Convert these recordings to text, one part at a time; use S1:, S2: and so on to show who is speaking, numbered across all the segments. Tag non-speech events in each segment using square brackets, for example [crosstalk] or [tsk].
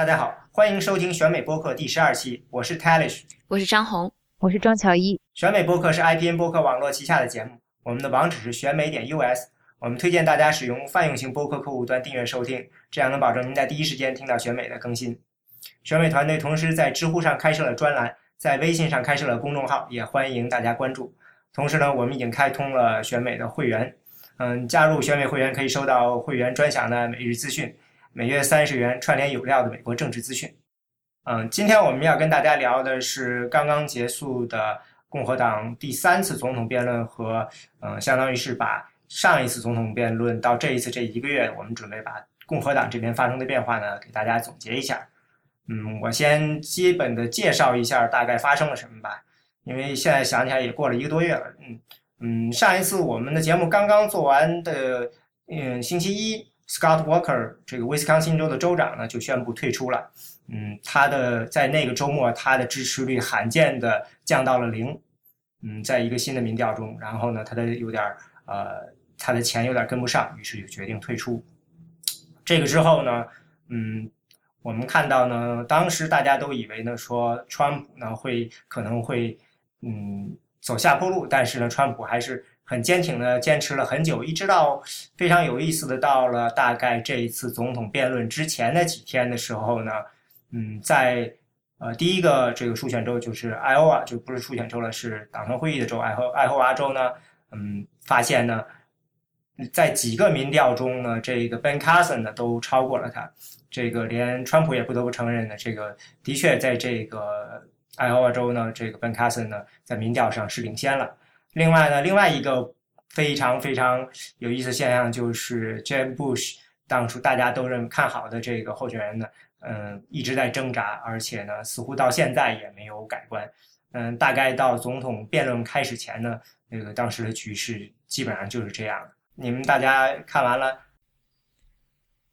S1: 大家好，欢迎收听选美播客第十二期，我是 Talish，
S2: 我是张红，
S3: 我是庄乔伊。
S1: 选美播客是 IPN 播客网络旗下的节目，我们的网址是选美点 US。我们推荐大家使用泛用型播客客户端订阅收听，这样能保证您在第一时间听到选美的更新。选美团队同时在知乎上开设了专栏，在微信上开设了公众号，也欢迎大家关注。同时呢，我们已经开通了选美的会员，嗯，加入选美会员可以收到会员专享的每日资讯，每月三十元串联有料的美国政治资讯。嗯，今天我们要跟大家聊的是刚刚结束的共和党第三次总统辩论和，嗯，相当于是把上一次总统辩论到这一次这一个月，我们准备把共和党这边发生的变化呢给大家总结一下。嗯，我先基本的介绍一下大概发生了什么吧，因为现在想起来也过了一个多月了。嗯嗯，上一次我们的节目刚刚做完的，嗯，星期一，Scott Walker 这个威斯康星州的州长呢就宣布退出了。嗯，他的在那个周末他的支持率罕见的降到了零。嗯，在一个新的民调中，然后呢，他的有点呃，他的钱有点跟不上，于是就决定退出。这个之后呢，嗯。我们看到呢，当时大家都以为呢，说川普呢会可能会嗯走下坡路，但是呢，川普还是很坚挺的坚持了很久，一直到非常有意思的到了大概这一次总统辩论之前的几天的时候呢，嗯，在呃第一个这个初选州就是艾奥瓦，就不是初选州了，是党团会议的州，爱荷爱荷华州呢，嗯，发现呢，在几个民调中呢，这个 Ben Carson 呢都超过了他。这个连川普也不得不承认呢，这个的确在这个爱荷华州呢，这个 Ben Carson 呢在民调上是领先了。另外呢，另外一个非常非常有意思现象就是 Jeb Bush 当初大家都认看好的这个候选人呢，嗯，一直在挣扎，而且呢，似乎到现在也没有改观。嗯，大概到总统辩论开始前呢，那个当时的局势基本上就是这样。你们大家看完了？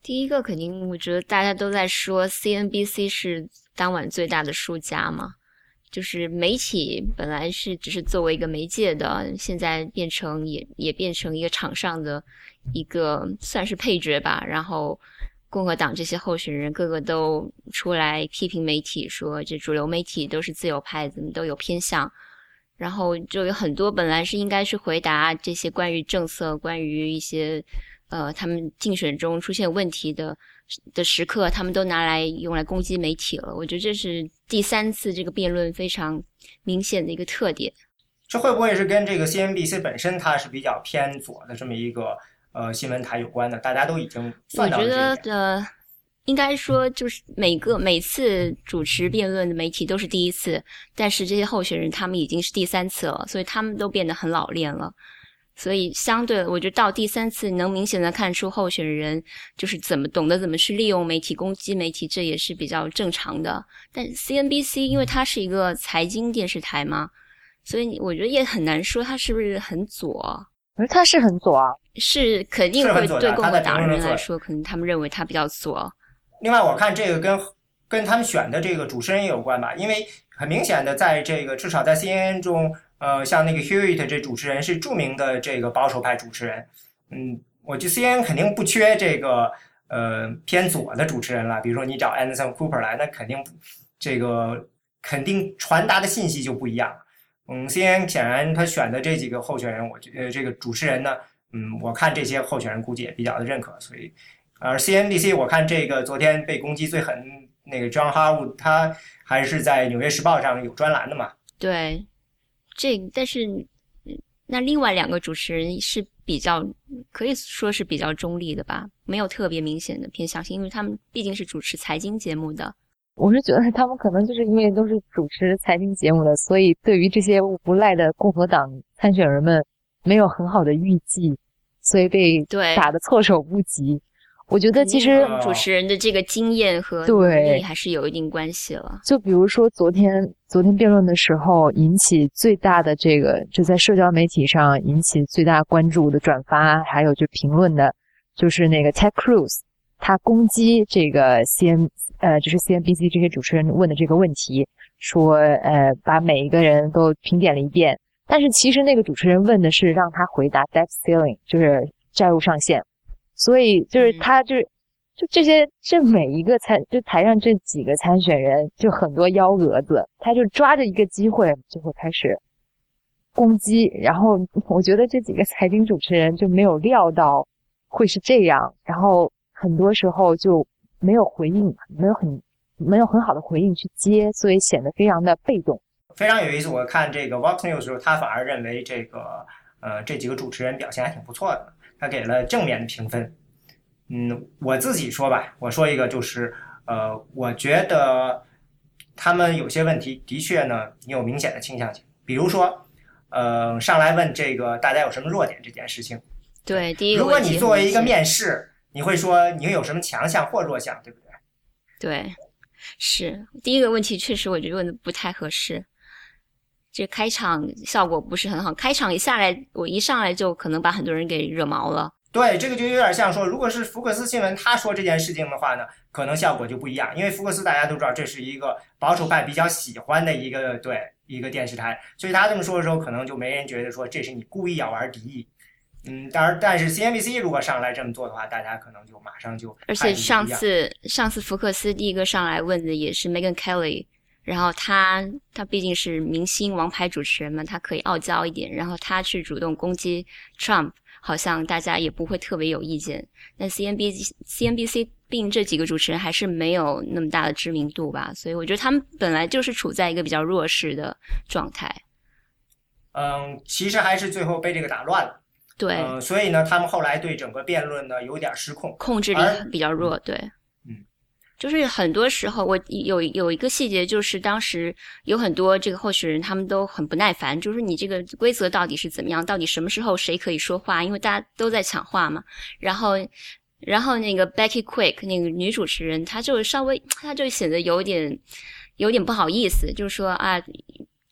S2: 第一个肯定，我觉得大家都在说 CNBC 是当晚最大的输家嘛，就是媒体本来是只是作为一个媒介的，现在变成也也变成一个场上的一个算是配角吧。然后共和党这些候选人个个都出来批评媒体，说这主流媒体都是自由派，怎么都有偏向。然后就有很多本来是应该是回答这些关于政策、关于一些。呃，他们竞选中出现问题的的时刻，他们都拿来用来攻击媒体了。我觉得这是第三次这个辩论非常明显的一个特点。
S1: 这会不会是跟这个 CNBC 本身它是比较偏左的这么一个呃新闻台有关的？大家都已经
S2: 我觉得的应该说就是每个每次主持辩论的媒体都是第一次，但是这些候选人他们已经是第三次了，所以他们都变得很老练了。所以，相对，我觉得到第三次能明显的看出候选人就是怎么懂得怎么去利用媒体攻击媒体，这也是比较正常的。但 CNBC 因为它是一个财经电视台嘛，所以我觉得也很难说它是不是很左。
S3: 我觉得它是很左啊，
S2: 是肯定会对共和党人来说，可能他们认为它比较左。
S1: 另外，我看这个跟跟他们选的这个主持人也有关吧，因为很明显的，在这个至少在 CNN 中。呃，像那个 Hewitt 这主持人是著名的这个保守派主持人，嗯，我就 CNN 肯定不缺这个呃偏左的主持人了。比如说你找 Anderson Cooper 来，那肯定这个肯定传达的信息就不一样。嗯，CNN 显然他选的这几个候选人，我觉得这个主持人呢，嗯，我看这些候选人估计也比较的认可。所以，而 CNBC 我看这个昨天被攻击最狠那个 John Harwood，他还是在《纽约时报》上有专栏的嘛？
S2: 对。这但是，那另外两个主持人是比较可以说是比较中立的吧，没有特别明显的偏向性，因为他们毕竟是主持财经节目的。
S3: 我是觉得他们可能就是因为都是主持财经节目的，所以对于这些无赖的共和党参选人们没有很好的预计，所以被打得措手不及。我觉得其实
S2: 主持人的这个经验和能力还是有一定关系了。
S3: 就比如说昨天昨天辩论的时候，引起最大的这个就在社交媒体上引起最大关注的转发，还有就评论的，就是那个 Ted Cruz，他攻击这个 C N 呃就是 C N B C 这些主持人问的这个问题，说呃把每一个人都评点了一遍，但是其实那个主持人问的是让他回答 debt ceiling，就是债务上限。所以就是他就是就这些，这每一个参，就台上这几个参选人，就很多幺蛾子，他就抓着一个机会就会开始攻击。然后我觉得这几个财经主持人就没有料到会是这样，然后很多时候就没有回应，没有很没有很好的回应去接，所以显得非常的被动。
S1: 非常有意思，我看这个 Vox News 的时候，他反而认为这个呃这几个主持人表现还挺不错的，他给了正面的评分。嗯，我自己说吧，我说一个就是，呃，我觉得他们有些问题的确呢，你有明显的倾向性。比如说，呃，上来问这个大家有什么弱点这件事情。
S2: 对，第一个。
S1: 如果你作为一个面试，你会说你有什么强项或弱项，对不对？
S2: 对，是第一个问题，确实我觉得问的不太合适。这开场效果不是很好，开场一下来，我一上来就可能把很多人给惹毛了。
S1: 对，这个就有点像说，如果是福克斯新闻他说这件事情的话呢，可能效果就不一样。因为福克斯大家都知道，这是一个保守派比较喜欢的一个对一个电视台，所以他这么说的时候，可能就没人觉得说这是你故意要玩敌意。嗯，当然，但是 CNBC 如果上来这么做的话，大家可能就马上就
S2: 而且上次上次福克斯第一个上来问的也是 Megan Kelly，然后他他毕竟是明星王牌主持人嘛，他可以傲娇一点，然后他去主动攻击 Trump。好像大家也不会特别有意见。但 CNBC、CNBC 并这几个主持人还是没有那么大的知名度吧，所以我觉得他们本来就是处在一个比较弱势的状态。
S1: 嗯，其实还是最后被这个打乱了。
S2: 对，
S1: 所以呢，他们后来对整个辩论呢有点失控，
S2: 控制力比较弱。对。就是很多时候，我有有一个细节，就是当时有很多这个候选人，他们都很不耐烦，就是你这个规则到底是怎么样？到底什么时候谁可以说话？因为大家都在抢话嘛。然后，然后那个 Becky Quick 那个女主持人，她就稍微，她就显得有点有点不好意思，就是说啊，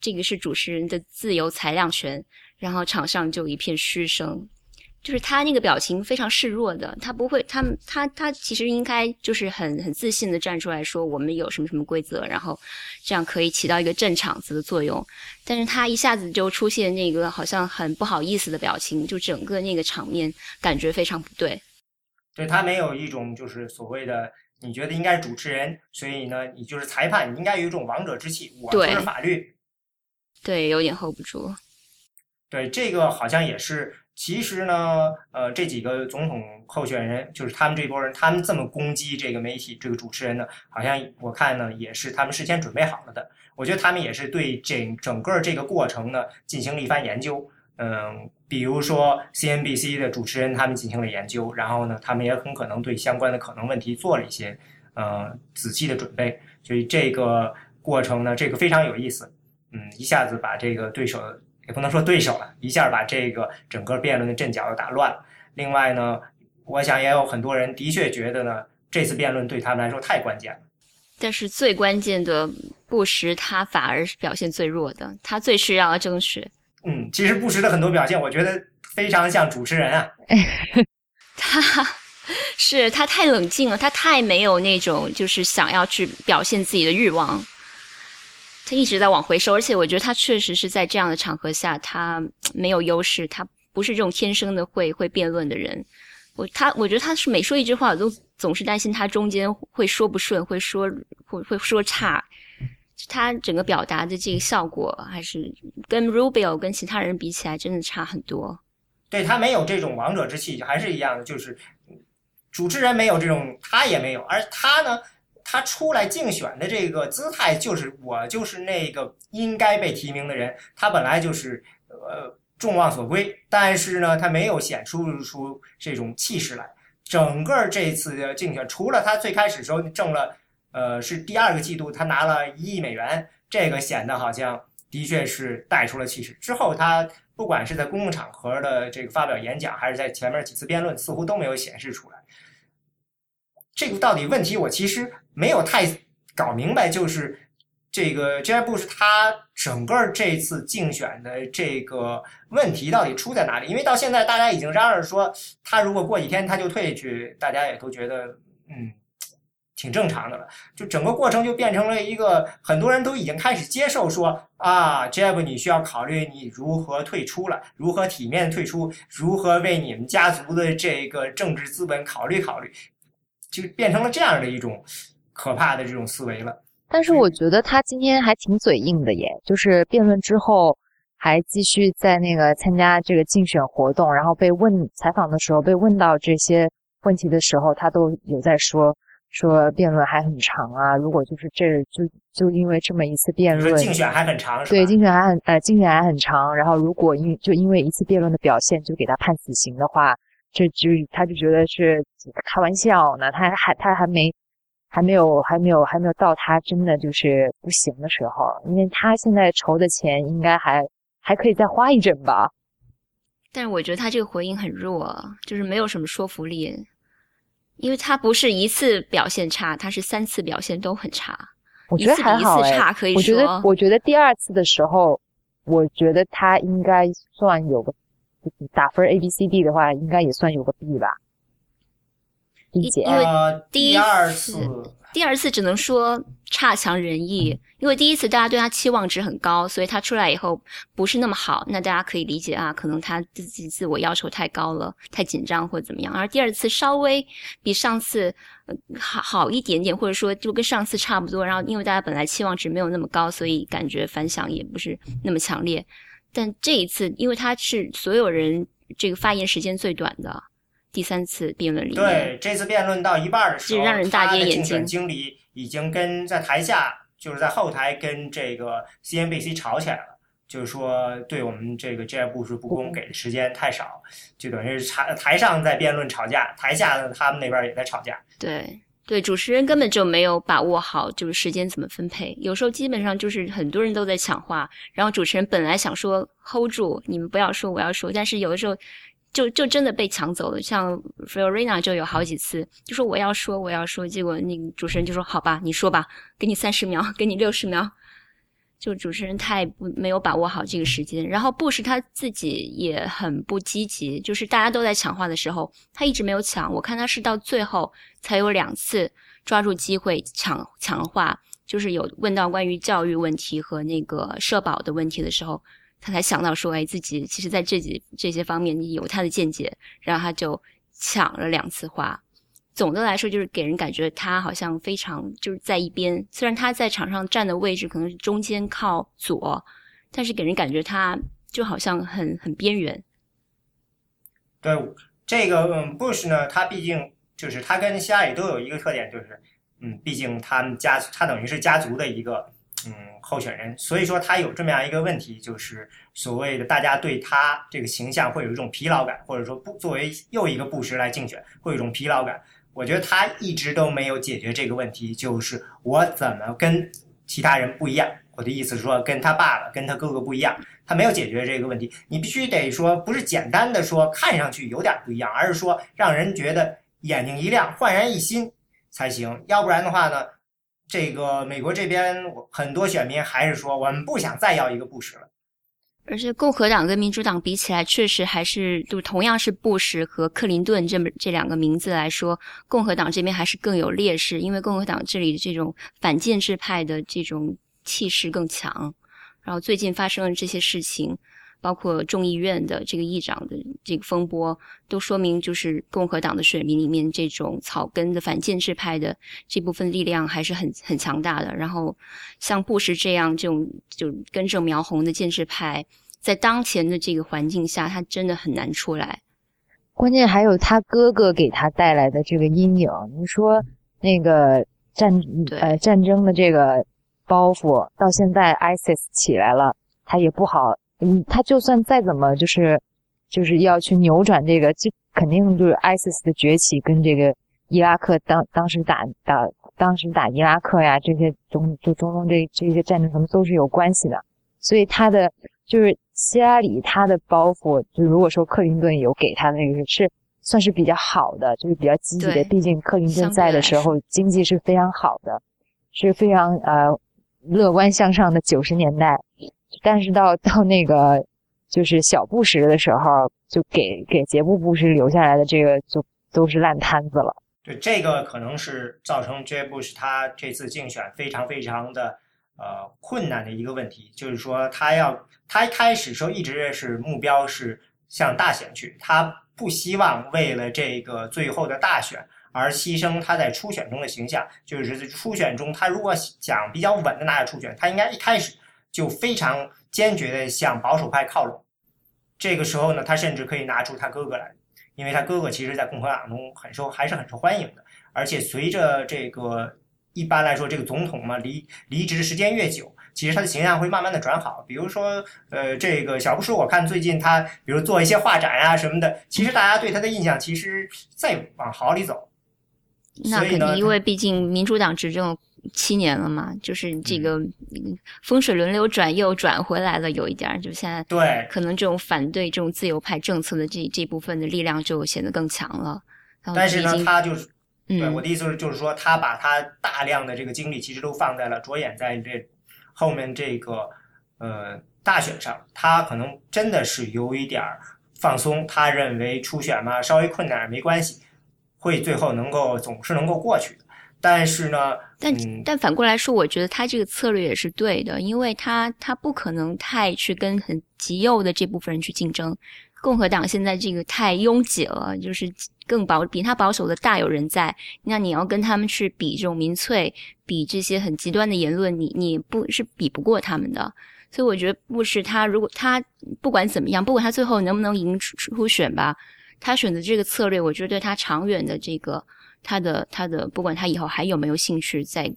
S2: 这个是主持人的自由裁量权。然后场上就一片嘘声。就是他那个表情非常示弱的，他不会，他他他其实应该就是很很自信的站出来说我们有什么什么规则，然后这样可以起到一个镇场子的作用。但是他一下子就出现那个好像很不好意思的表情，就整个那个场面感觉非常不对。
S1: 对他没有一种就是所谓的你觉得应该是主持人，所以呢你就是裁判，你应该有一种王者之气，我就是法律。
S2: 对，有点 hold 不住。
S1: 对，这个好像也是。其实呢，呃，这几个总统候选人，就是他们这波人，他们这么攻击这个媒体、这个主持人呢，好像我看呢，也是他们事先准备好了的。我觉得他们也是对整整个这个过程呢进行了一番研究。嗯，比如说 CNBC 的主持人，他们进行了研究，然后呢，他们也很可能对相关的可能问题做了一些呃仔细的准备。所以这个过程呢，这个非常有意思。嗯，一下子把这个对手。也不能说对手了，一下把这个整个辩论的阵脚又打乱了。另外呢，我想也有很多人的确觉得呢，这次辩论对他们来说太关键了。
S2: 但是最关键的布什他反而是表现最弱的，他最需要争取。
S1: 嗯，其实布什的很多表现，我觉得非常像主持人啊。[laughs]
S2: 他是他太冷静了，他太没有那种就是想要去表现自己的欲望。他一直在往回收，而且我觉得他确实是在这样的场合下，他没有优势。他不是这种天生的会会辩论的人。我他我觉得他是每说一句话，我都总是担心他中间会说不顺，会说会会说差。他整个表达的这个效果，还是跟 Rubio 跟其他人比起来，真的差很多。
S1: 对他没有这种王者之气，还是一样的，就是主持人没有这种，他也没有，而他呢？他出来竞选的这个姿态，就是我就是那个应该被提名的人。他本来就是呃众望所归，但是呢，他没有显出出这种气势来。整个这次的竞选，除了他最开始时候挣了呃是第二个季度他拿了一亿美元，这个显得好像的确是带出了气势。之后他不管是在公共场合的这个发表演讲，还是在前面几次辩论，似乎都没有显示出来。这个到底问题，我其实没有太搞明白。就是这个 Jeb Bush 他整个这次竞选的这个问题到底出在哪里？因为到现在大家已经嚷嚷说，他如果过几天他就退去，大家也都觉得嗯挺正常的了。就整个过程就变成了一个很多人都已经开始接受说啊，Jeb 你需要考虑你如何退出了，如何体面退出，如何为你们家族的这个政治资本考虑考虑。就变成了这样的一种可怕的这种思维了。
S3: 但是我觉得他今天还挺嘴硬的耶，就是辩论之后还继续在那个参加这个竞选活动，然后被问采访的时候被问到这些问题的时候，他都有在说说辩论还很长啊。如果就是这就就因为这么一次辩论，
S1: 竞选还很长，
S3: 对，竞选还很呃竞选还很长。然后如果因就因为一次辩论的表现就给他判死刑的话，这就他就觉得是开玩笑呢。他还他还没。还没有，还没有，还没有到他真的就是不行的时候，因为他现在筹的钱应该还还可以再花一阵吧。
S2: 但是我觉得他这个回应很弱，就是没有什么说服力，因为他不是一次表现差，他是三次表现都很差。
S3: 我觉得还好
S2: 哎，
S3: 我觉得我觉得第二次的时候，我觉得他应该算有个打分 A B C D 的话，应该也算有个 B 吧。
S2: 理解因为第
S1: 一次，
S2: 第二次只能说差强人意。因为第一次大家对他期望值很高，所以他出来以后不是那么好，那大家可以理解啊，可能他自己自我要求太高了，太紧张或者怎么样。而第二次稍微比上次好好一点点，或者说就跟上次差不多。然后因为大家本来期望值没有那么高，所以感觉反响也不是那么强烈。但这一次，因为他是所有人这个发言时间最短的。第三次辩论里面，
S1: 对这次辩论到一半的时候，
S2: 让人大跌眼镜。
S1: 经理已经跟在台下，就是在后台跟这个 CNBC 吵起来了，就是说对我们这个 Jeb 布什不公，给的时间太少，就等于是台台上在辩论吵架，台下呢他们那边也在吵架。
S2: 对对，主持人根本就没有把握好，就是时间怎么分配。有时候基本上就是很多人都在抢话，然后主持人本来想说 hold 住，你们不要说，我要说，但是有的时候。就就真的被抢走了，像 Fiorina 就有好几次，就说我要说我要说，结果那个主持人就说好吧，你说吧，给你三十秒，给你六十秒，就主持人太不没有把握好这个时间。然后布什他自己也很不积极，就是大家都在抢话的时候，他一直没有抢。我看他是到最后才有两次抓住机会抢抢话，就是有问到关于教育问题和那个社保的问题的时候。他才想到说，哎，自己其实在这几这些方面有他的见解，然后他就抢了两次话。总的来说，就是给人感觉他好像非常就是在一边。虽然他在场上站的位置可能是中间靠左，但是给人感觉他就好像很很边缘。
S1: 对这个嗯，Bush 呢，他毕竟就是他跟希拉里都有一个特点，就是嗯，毕竟他们家他等于是家族的一个。嗯，候选人，所以说他有这么样一个问题，就是所谓的大家对他这个形象会有一种疲劳感，或者说不作为又一个布什来竞选，会有一种疲劳感。我觉得他一直都没有解决这个问题，就是我怎么跟其他人不一样。我的意思是说，跟他爸爸、跟他哥哥不一样，他没有解决这个问题。你必须得说，不是简单的说看上去有点不一样，而是说让人觉得眼睛一亮、焕然一新才行。要不然的话呢？这个美国这边很多选民还是说，我们不想再要一个布什了。
S2: 而且共和党跟民主党比起来，确实还是就同样是布什和克林顿这么这两个名字来说，共和党这边还是更有劣势，因为共和党这里的这种反建制派的这种气势更强。然后最近发生了这些事情。包括众议院的这个议长的这个风波，都说明就是共和党的选民里面这种草根的反建制派的这部分力量还是很很强大的。然后像布什这样这种就根正苗红的建制派，在当前的这个环境下，他真的很难出来。
S3: 关键还有他哥哥给他带来的这个阴影。你说那个战呃战争的这个包袱，到现在 ISIS 起来了，他也不好。嗯，他就算再怎么就是，就是要去扭转这个，就肯定就是 ISIS 的崛起跟这个伊拉克当当时打打当时打伊拉克呀这些中就中东这这些战争什么都是有关系的。所以他的就是希拉里他的包袱，就如果说克林顿有给他的那个是算是比较好的，就是比较积极的。毕竟克林顿在的时候经济是非常好的，是非常呃乐观向上的九十年代。但是到 [laughs] 到那个就是小布什的时候，就给给杰布布什留下来的这个就都是烂摊子了。
S1: 对，这个可能是造成杰布什他这次竞选非常非常的呃困难的一个问题，就是说他要他一开始时候一直是目标是向大选去，他不希望为了这个最后的大选而牺牲他在初选中的形象。就是初选中，他如果想比较稳的拿下初选，他应该一开始就非常坚决的向保守派靠拢。这个时候呢，他甚至可以拿出他哥哥来，因为他哥哥其实在共和党中很受还是很受欢迎的。而且随着这个一般来说，这个总统嘛离离职的时间越久。其实他的形象会慢慢的转好，比如说，呃，这个小布什，我看最近他，比如做一些画展啊什么的，其实大家对他的印象其实再往好里走。
S2: 那肯定，因为毕竟民主党执政七年了嘛，就是这个风水轮流转，又转回来了，有一点儿，就现在
S1: 对，
S2: 可能这种反对这种自由派政策的这这部分的力量就显得更强了。
S1: 但是呢，他就是，对我的意思是，就是说他把他大量的这个精力其实都放在了着眼在这。后面这个，呃，大选上，他可能真的是有一点儿放松。他认为初选嘛，稍微困难没关系，会最后能够总是能够过去的。但是呢，
S2: 但但反过来说，我觉得他这个策略也是对的，因为他他不可能太去跟很极右的这部分人去竞争。共和党现在这个太拥挤了，就是更保比他保守的大有人在。那你要跟他们去比这种民粹，比这些很极端的言论，你你不是比不过他们的。所以我觉得布什他如果他不管怎么样，不管他最后能不能赢出选吧，他选择这个策略，我觉得对他长远的这个他的他的不管他以后还有没有兴趣再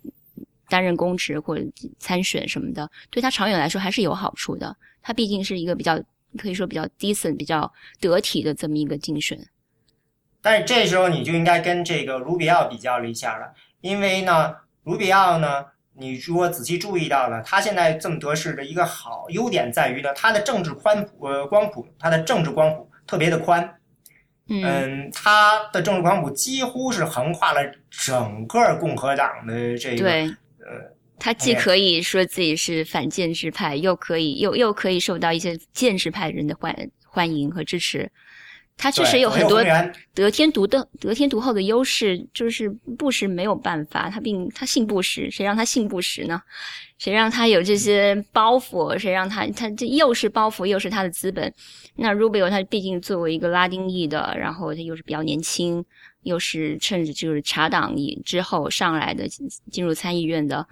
S2: 担任公职或者参选什么的，对他长远来说还是有好处的。他毕竟是一个比较。可以说比较 decent、比较得体的这么一个竞选，
S1: 但是这时候你就应该跟这个卢比奥比较了一下了，因为呢，卢比奥呢，你如果仔细注意到了，他现在这么得势的一个好优点在于呢，他的政治宽谱呃光谱，他的政治光谱特别的宽，嗯，他的政治光谱几乎是横跨了整个共和党的这个呃。
S2: 他既可以说自己是反建制派，又可以又又可以受到一些建制派人的欢欢迎和支持。他确实有很多得天独的得天独厚的优势，就是布什没有办法，他并他信布什，谁让他信布什呢？谁让他有这些包袱？谁让他他这又是包袱又是他的资本？那 Rubio 他毕竟作为一个拉丁裔的，然后他又是比较年轻，又是趁着就是查党以之后上来的进入参议院的。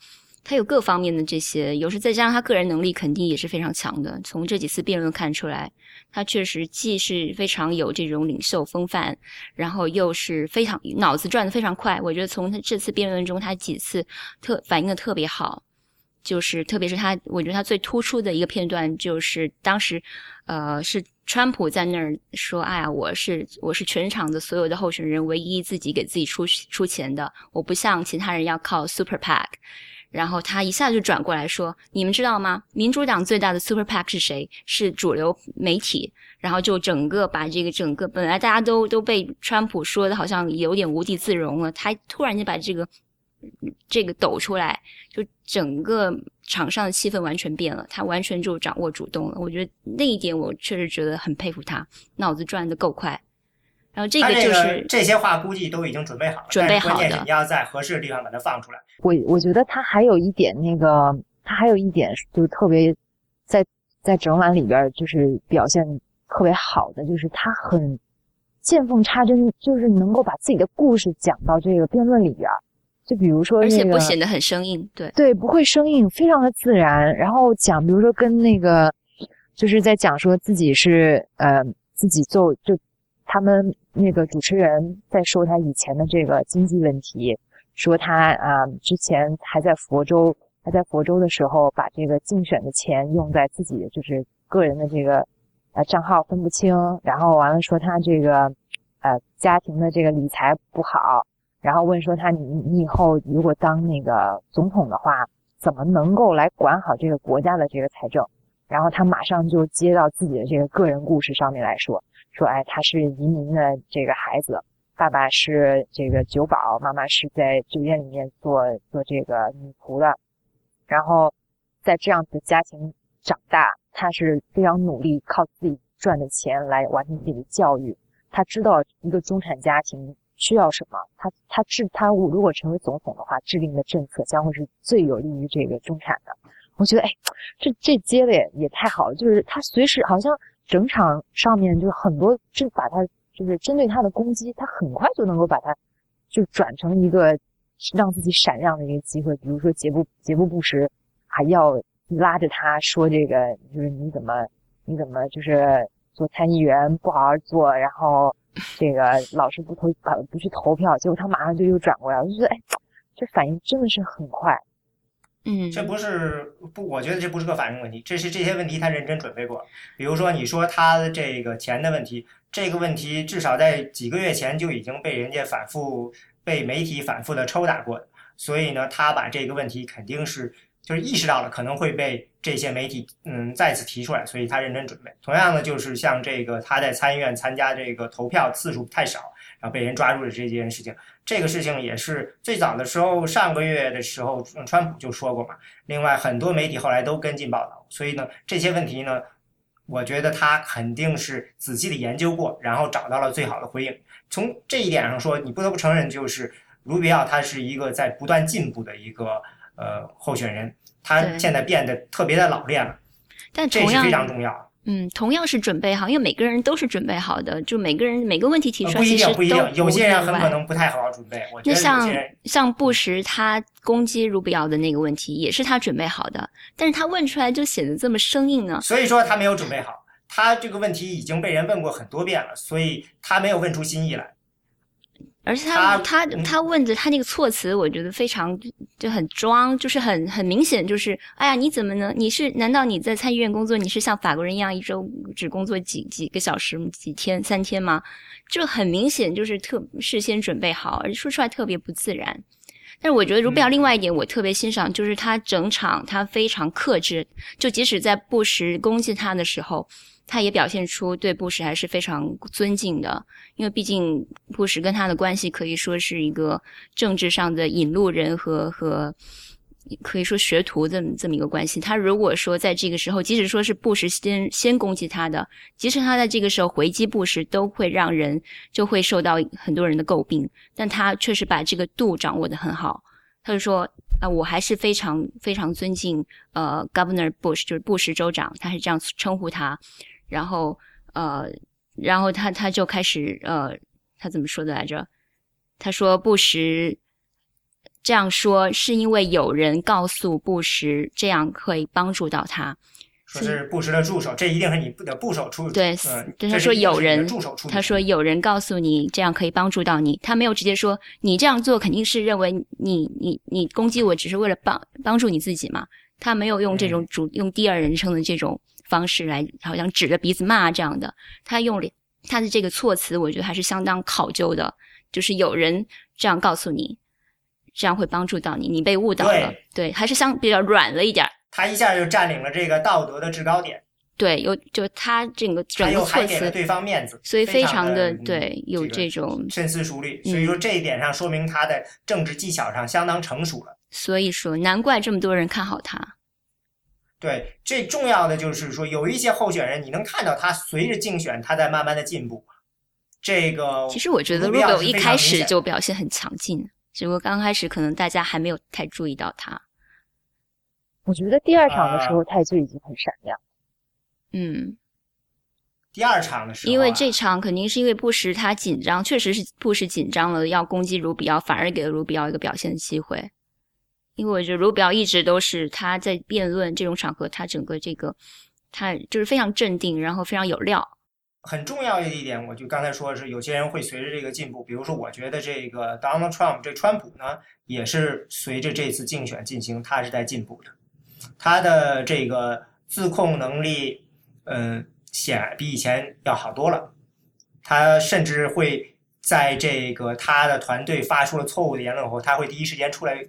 S2: 他有各方面的这些，有时再加上他个人能力，肯定也是非常强的。从这几次辩论看出来，他确实既是非常有这种领袖风范，然后又是非常脑子转得非常快。我觉得从他这次辩论中，他几次特反应的特别好，就是特别是他，我觉得他最突出的一个片段就是当时，呃，是川普在那儿说：“哎呀，我是我是全场的所有的候选人唯一自己给自己出出钱的，我不像其他人要靠 Super PAC。”然后他一下就转过来说：“你们知道吗？民主党最大的 Super PAC 是谁？是主流媒体。”然后就整个把这个整个本来大家都都被川普说的好像有点无地自容了，他突然间把这个这个抖出来，就整个场上的气氛完全变了，他完全就掌握主动了。我觉得那一点我确实觉得很佩服他，脑子转的够快。然后这个就是
S1: 这些话估计都已经准备好了，
S2: 准备好
S1: 的，你要在合适的地方把它放出来。
S3: 我我觉得他还有一点那个，他还有一点就特别在在整晚里边就是表现特别好的，就是他很见缝插针，就是能够把自己的故事讲到这个辩论里边。就比如说，而
S2: 且不显得很生硬，对
S3: 对，不会生硬，非常的自然。然后讲，比如说跟那个就是在讲说自己是呃自己做就。他们那个主持人在说他以前的这个经济问题，说他啊之前还在佛州，还在佛州的时候把这个竞选的钱用在自己就是个人的这个呃账号分不清，然后完了说他这个呃家庭的这个理财不好，然后问说他你你以后如果当那个总统的话，怎么能够来管好这个国家的这个财政？然后他马上就接到自己的这个个人故事上面来说。说，哎，他是移民的这个孩子，爸爸是这个酒保，妈妈是在酒店里面做做这个女仆的，然后在这样的家庭长大，他是非常努力，靠自己赚的钱来完成自己的教育。他知道一个中产家庭需要什么，他他制他如果成为总统的话，制定的政策将会是最有利于这个中产的。我觉得，哎，这这接的也也太好了，就是他随时好像。整场上面就是很多，就把他就是针对他的攻击，他很快就能够把他就转成一个让自己闪亮的一个机会。比如说杰布杰布布什还要拉着他说这个，就是你怎么你怎么就是做参议员不好好做，然后这个老是不投不去投票，结果他马上就又转过来，我就觉得哎，这反应真的是很快。
S2: 嗯，
S1: 这不是不，我觉得这不是个反应问题，这是这些问题他认真准备过。比如说你说他的这个钱的问题，这个问题至少在几个月前就已经被人家反复被媒体反复的抽打过，所以呢，他把这个问题肯定是就是意识到了可能会被这些媒体嗯再次提出来，所以他认真准备。同样的，就是像这个他在参议院参加这个投票次数太少，然后被人抓住了这件事情。这个事情也是最早的时候，上个月的时候，川普就说过嘛。另外，很多媒体后来都跟进报道，所以呢，这些问题呢，我觉得他肯定是仔细的研究过，然后找到了最好的回应。从这一点上说，你不得不承认，就是卢比奥他是一个在不断进步的一个呃候选人，他现在变得特别的老练了，
S2: 但
S1: 这是非常重要。
S2: 嗯，同样是准备好，因为每个人都是准备好的，就每个人每个问题提出来，
S1: 不一
S2: 其实
S1: 定不一定，有些人很可
S2: 能。
S1: 不太好好准备。
S2: 那像像布什他攻击卢比奥的那个问题，也是他准备好的，但是他问出来就显得这么生硬呢？
S1: 所以说他没有准备好，他这个问题已经被人问过很多遍了，所以他没有问出新意来。
S2: 而且他他
S1: 他
S2: 问的他那个措辞，我觉得非常就很装，就是很很明显，就是哎呀，你怎么能？你是难道你在参议院工作，你是像法国人一样一周只工作几几个小时、几天、三天吗？就很明显就是特事先准备好，而说出来特别不自然。但是我觉得卢比奥
S1: 嗯
S2: 另外一点我特别欣赏，就是他整场他非常克制，就即使在布什攻击他的时候，他也表现出对布什还是非常尊敬的。因为毕竟布什跟他的关系可以说是一个政治上的引路人和和可以说学徒这么这么一个关系。他如果说在这个时候，即使说是布什先先攻击他的，即使他在这个时候回击布什，都会让人就会受到很多人的诟病。但他确实把这个度掌握的很好。他就说啊、我还是非常非常尊敬呃 Governor Bush，就是布什州长，他是这样称呼他。然后呃。然后他他就开始呃，他怎么说的来着？他说布什这样说是因为有人告诉布什这样可以帮助到他。
S1: 说是布什的助手，这一定是你的部手出。
S2: 对
S1: 嗯，
S2: 对他说有人
S1: 助手出。
S2: 他说有人告诉你这样可以帮助到你，他没有直接说你这样做肯定是认为你你你攻击我只是为了帮帮助你自己嘛。他没有用这种主、用第二人称的这种方式来，好像指着鼻子骂这样的。他用他的这个措辞，我觉得还是相当考究的。就是有人这样告诉你，这样会帮助到你，你被误导了。对，还是相比较软了一点。
S1: 他一下就占领了这个道德的制高点，
S2: 对，有就他整个整个措辞，
S1: 还给了对方面子，
S2: 所以
S1: 非
S2: 常
S1: 的
S2: 的对有
S1: 这
S2: 这种，
S1: 深思熟虑。
S2: 嗯
S1: 所以说这一点上说明他的政治技巧上相当成熟了。
S2: 所以说难怪这么多人看好他。
S1: 对，最重要的就是说，有一些候选人，你能看到他随着竞选，他在慢慢的进步。这个
S2: 其实我觉得
S1: 卢比奥
S2: Rubio
S1: 是非常
S2: 一开始就表现很强劲，只不过刚开始可能大家还没有太注意到他。
S3: 我觉得第二场的时
S1: 啊
S3: 候他就已经很闪亮。
S2: 嗯，
S1: 第二场的时候啊，
S2: 因为这场肯定是因为布什他紧张，确实是布什紧张了，要攻击卢比奥，反而给了卢比奥一个表现的机会。因为我觉得卢比奥一直都是他在辩论这种场合，他整个这个他就是非常镇定，然后非常有料。
S1: 很重要的一点，我就刚才说的是，有些人会随着这个进步，比如说，我觉得这个 Donald Trump 这川普呢，也是随着这次竞选进行，他是在进步的，他的这个自控能力，嗯，显比以前要好多了。他甚至会在这个他的团队发出了错误的言论后，他会第一时间出来，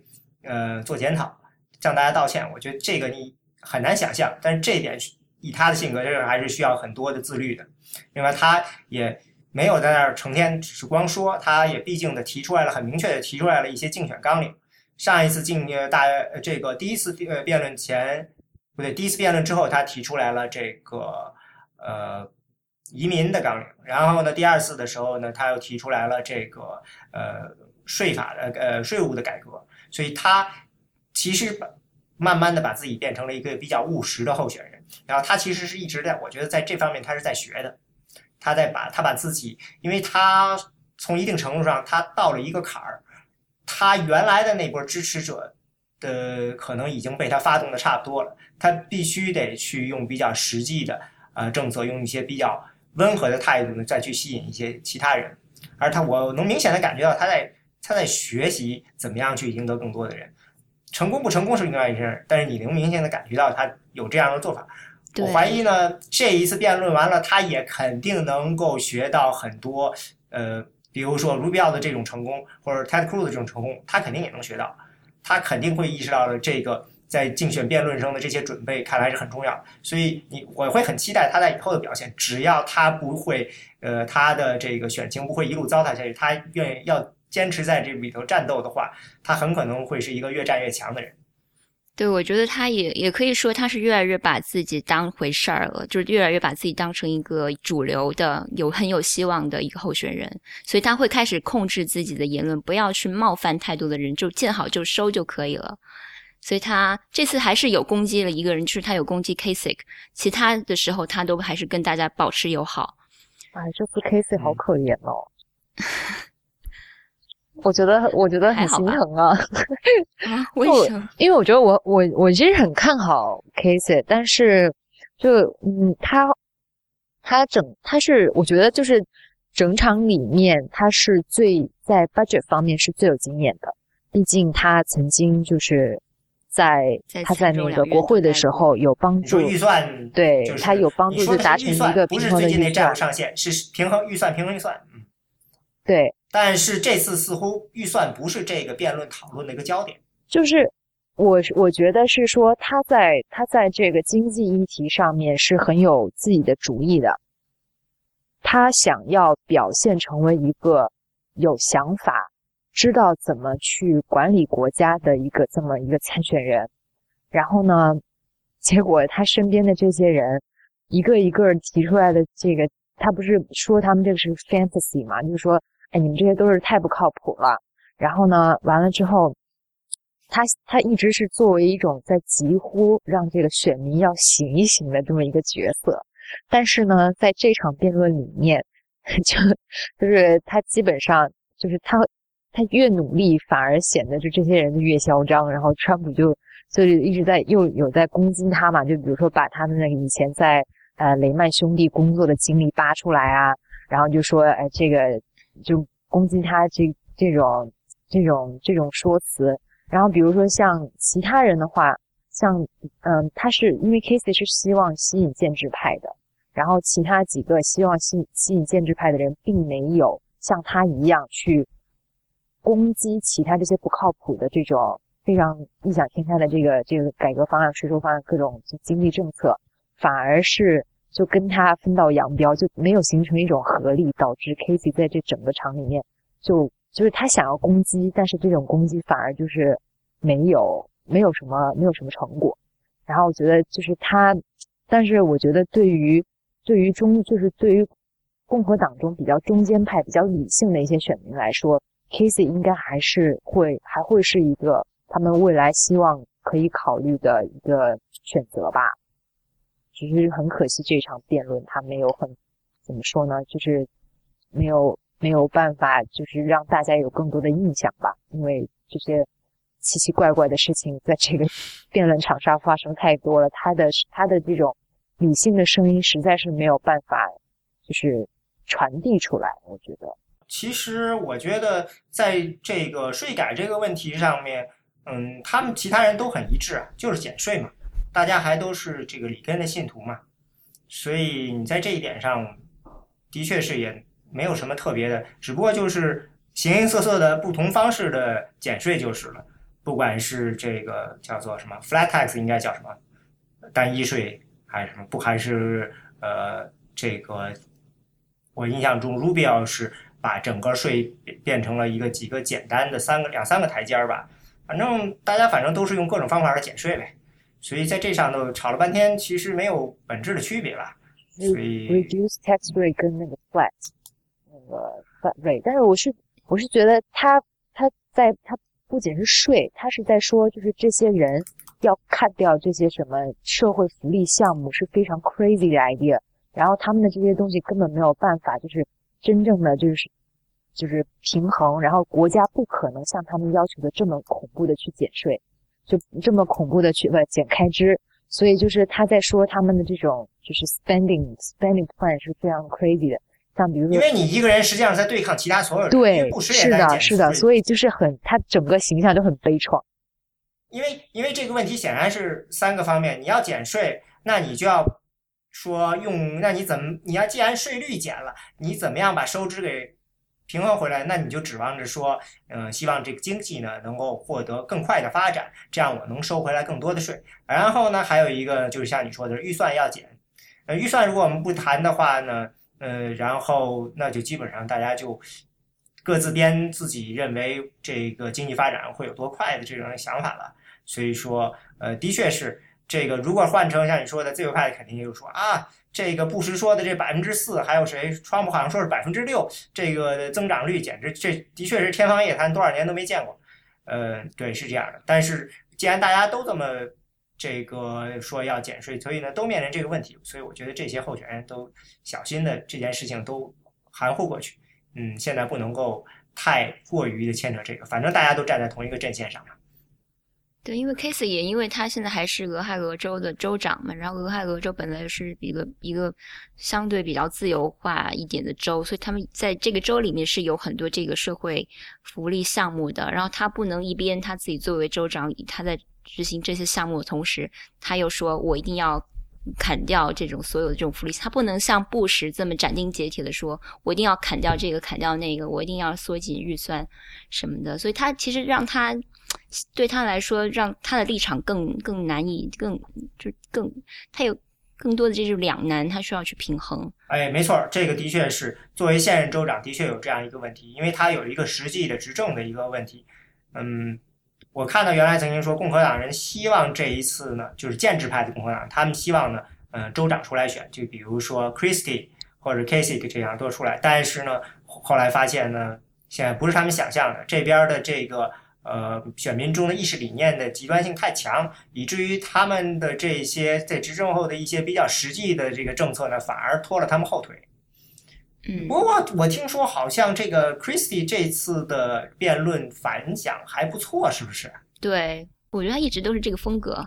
S1: 呃，做检讨，向大家道歉。我觉得这个你很难想象，但是这一点以他的性格，这个还是需要很多的自律的。另外，他也没有在那儿成天只是光说，他也毕竟的提出来了，很明确的提出来了一些竞选纲领。上一次竞呃大呃这个第一次呃辩论前不对，第一次辩论之后，他提出来了这个呃移民的纲领。然后呢，第二次的时候呢，他又提出来了这个呃税法的呃税务的改革。所以他其实把慢慢的把自己变成了一个比较务实的候选人。然后他其实是一直在，我觉得在这方面他是在学的，他在把他把自己，因为他从一定程度上，他到了一个坎儿，他原来的那波支持者的可能已经被他发动的差不多了，他必须得去用比较实际的呃政策，用一些比较温和的态度呢，再去吸引一些其他人。而他，我能明显的感觉到他在他在学习怎么样去赢得更多的人。成功不成功是另外一件事，但是你能明显的感觉到他有这样的做法。我怀疑呢，这一次辩论完了，他也肯定能够学到很多。呃，比如说 Rubio 的这种成功，或者 Ted Cruz 的这种成功，他肯定也能学到。他肯定会意识到了这个在竞选辩论中的这些准备，看来是很重要。所以你我会很期待他在以后的表现。只要他不会，呃，他的这个选情不会一路糟蹋下去，他愿意要坚持在这里头战斗的话，他很可能会是一个越战越强的人。
S2: 对，我觉得他也也可以说他是越来越把自己当回事儿了，就是越来越把自己当成一个主流的、有很有希望的一个候选人，所以他会开始控制自己的言论，不要去冒犯太多的人，就见好就收就可以了。所以他这次还是有攻击了一个人，就是他有攻击 Kasich，其他的时候他都还是跟大家保持友好。
S3: 哎，这次 Kasich 好可怜哦。[laughs] 我觉得，我觉得很心疼啊！[laughs]
S2: 为什么？
S3: 因为我觉得我我我其实很看好 Casey，但是就嗯，他他整他是我觉得就是整场里面他是最在 budget 方面是最有经验的，毕竟他曾经就是在他在那个国会的时候有帮助
S1: 预算，
S3: 对他有帮助就达成一个
S1: 不是最近那债务上限，是平衡预算平衡预算，嗯，
S3: 对。
S1: 但是这次似乎预算不是这个辩论讨论的一个焦点。
S3: 就是我我觉得是说他在他在这个经济议题上面是很有自己的主意的。他想要表现成为一个有想法、知道怎么去管理国家的一个这么一个参选人。然后呢，结果他身边的这些人一个一个提出来的这个，他不是说他们这个是 fantasy 嘛，就是说。哎，你们这些都是太不靠谱了。然后呢，完了之后，他他一直是作为一种在疾呼让这个选民要醒一醒的这么一个角色。但是呢，在这场辩论里面，[laughs] 就就是他基本上就是他他越努力，反而显得就这些人就越嚣张。然后川普就就一直在又有在攻击他嘛，就比如说把他的那个以前在呃雷曼兄弟工作的经历扒出来啊，然后就说哎这个。就攻击他这这种这种这种说辞，然后比如说像其他人的话，像嗯，他是因为 Casey 是希望吸引建制派的，然后其他几个希望吸吸引建制派的人，并没有像他一样去攻击其他这些不靠谱的这种非常异想天开的这个这个改革方案、税收方案、各种经济政策，反而是。就跟他分道扬镳，就没有形成一种合力，导致 Casey 在这整个场里面，就就是他想要攻击，但是这种攻击反而就是没有没有什么没有什么成果。然后我觉得就是他，但是我觉得对于对于中就是对于共和党中比较中间派、比较理性的一些选民来说，Casey 应该还是会还会是一个他们未来希望可以考虑的一个选择吧。只是很可惜，这场辩论他没有很怎么说呢？就是没有没有办法，就是让大家有更多的印象吧。因为这些奇奇怪怪的事情在这个 [laughs] 辩论场上发生太多了，他的他的这种理性的声音实在是没有办法，就是传递出来。我觉得，
S1: 其实我觉得在这个税改这个问题上面，嗯，他们其他人都很一致，就是减税嘛。大家还都是这个里根的信徒嘛，所以你在这一点上，的确是也没有什么特别的，只不过就是形形色色的不同方式的减税就是了。不管是这个叫做什么 flat tax，应该叫什么单一税，还是什么不还是呃这个，我印象中 Rubio 是把整个税变成了一个几个简单的三个两三个台阶儿吧，反正大家反正都是用各种方法来减税呗。所以在这上头吵了半天，其实没有本质的区别吧。所以
S3: reduce tax rate 跟那个 flat 那个 flat rate，但是我是我是觉得他他在他不仅是税，他是在说就是这些人要看掉这些什么社会福利项目是非常 crazy 的 idea，然后他们的这些东西根本没有办法就是真正的就是就是平衡，然后国家不可能像他们要求的这么恐怖的去减税，就这么恐怖的去不减开支。所以就是他在说他们的这种就是 spending spending plan 是非常 crazy 的。像比如说，
S1: 因为你一个人实际上在对抗其他所有人，
S3: 对，
S1: 是
S3: 的，是的，所以就是很，他整个形象就很悲怆。
S1: 因为因为这个问题显然是三个方面，你要减税，那你就要说用，那你怎么你要既然税率减了，你怎么样把收支给平衡回来？那你就指望着说，嗯，希望这个经济呢能够获得更快的发展，这样我能收回来更多的税。然后呢，还有一个就是像你说的预算要减，呃，预算如果我们不谈的话呢？呃，然后那就基本上大家就各自编自己认为这个经济发展会有多快的这种想法了。所以说，呃，的确是这个。如果换成像你说的自由派，肯定就说啊，这个布什说的这百分之四，还有谁，川普好像说是百分之六，这个增长率简直这的确是天方夜谭，多少年都没见过。呃，对，是这样的。但是既然大家都这么。这个说要减税，所以呢都面临这个问题，所以我觉得这些候选人都小心的这件事情都含糊过去。嗯，现在不能够太过于的牵扯这个，反正大家都站在同一个阵线上嘛。
S2: 对，因为 case 也因为他现在还是俄亥俄州的州长嘛，然后俄亥俄州本来是一个一个相对比较自由化一点的州，所以他们在这个州里面是有很多这个社会福利项目的。然后他不能一边他自己作为州长，他在。执行这些项目的同时，他又说：“我一定要砍掉这种所有的这种福利，他不能像布什这么斩钉截铁的说，我一定要砍掉这个，砍掉那个，我一定要缩紧预算什么的。”所以，他其实让他 [tsk] 对他来说，让他的立场更更难以更就更他有更多的这种两难，他需要去平衡。
S1: 哎，没错，这个的确是作为现任州长，的确有这样一个问题，因为他有一个实际的执政的一个问题，嗯。我看到原来曾经说共和党人希望这一次呢，就是建制派的共和党，他们希望呢，嗯，州长出来选，就比如说 Christie 或者 Casey 这样都出来。但是呢，后来发现呢，现在不是他们想象的，这边的这个呃选民中的意识理念的极端性太强，以至于他们的这些在执政后的一些比较实际的这个政策呢，反而拖了他们后腿。嗯不过我我听说好像这个 Christie 这次的辩论反响还不错，是不是？
S2: 对，我觉得他一直都是这个风格，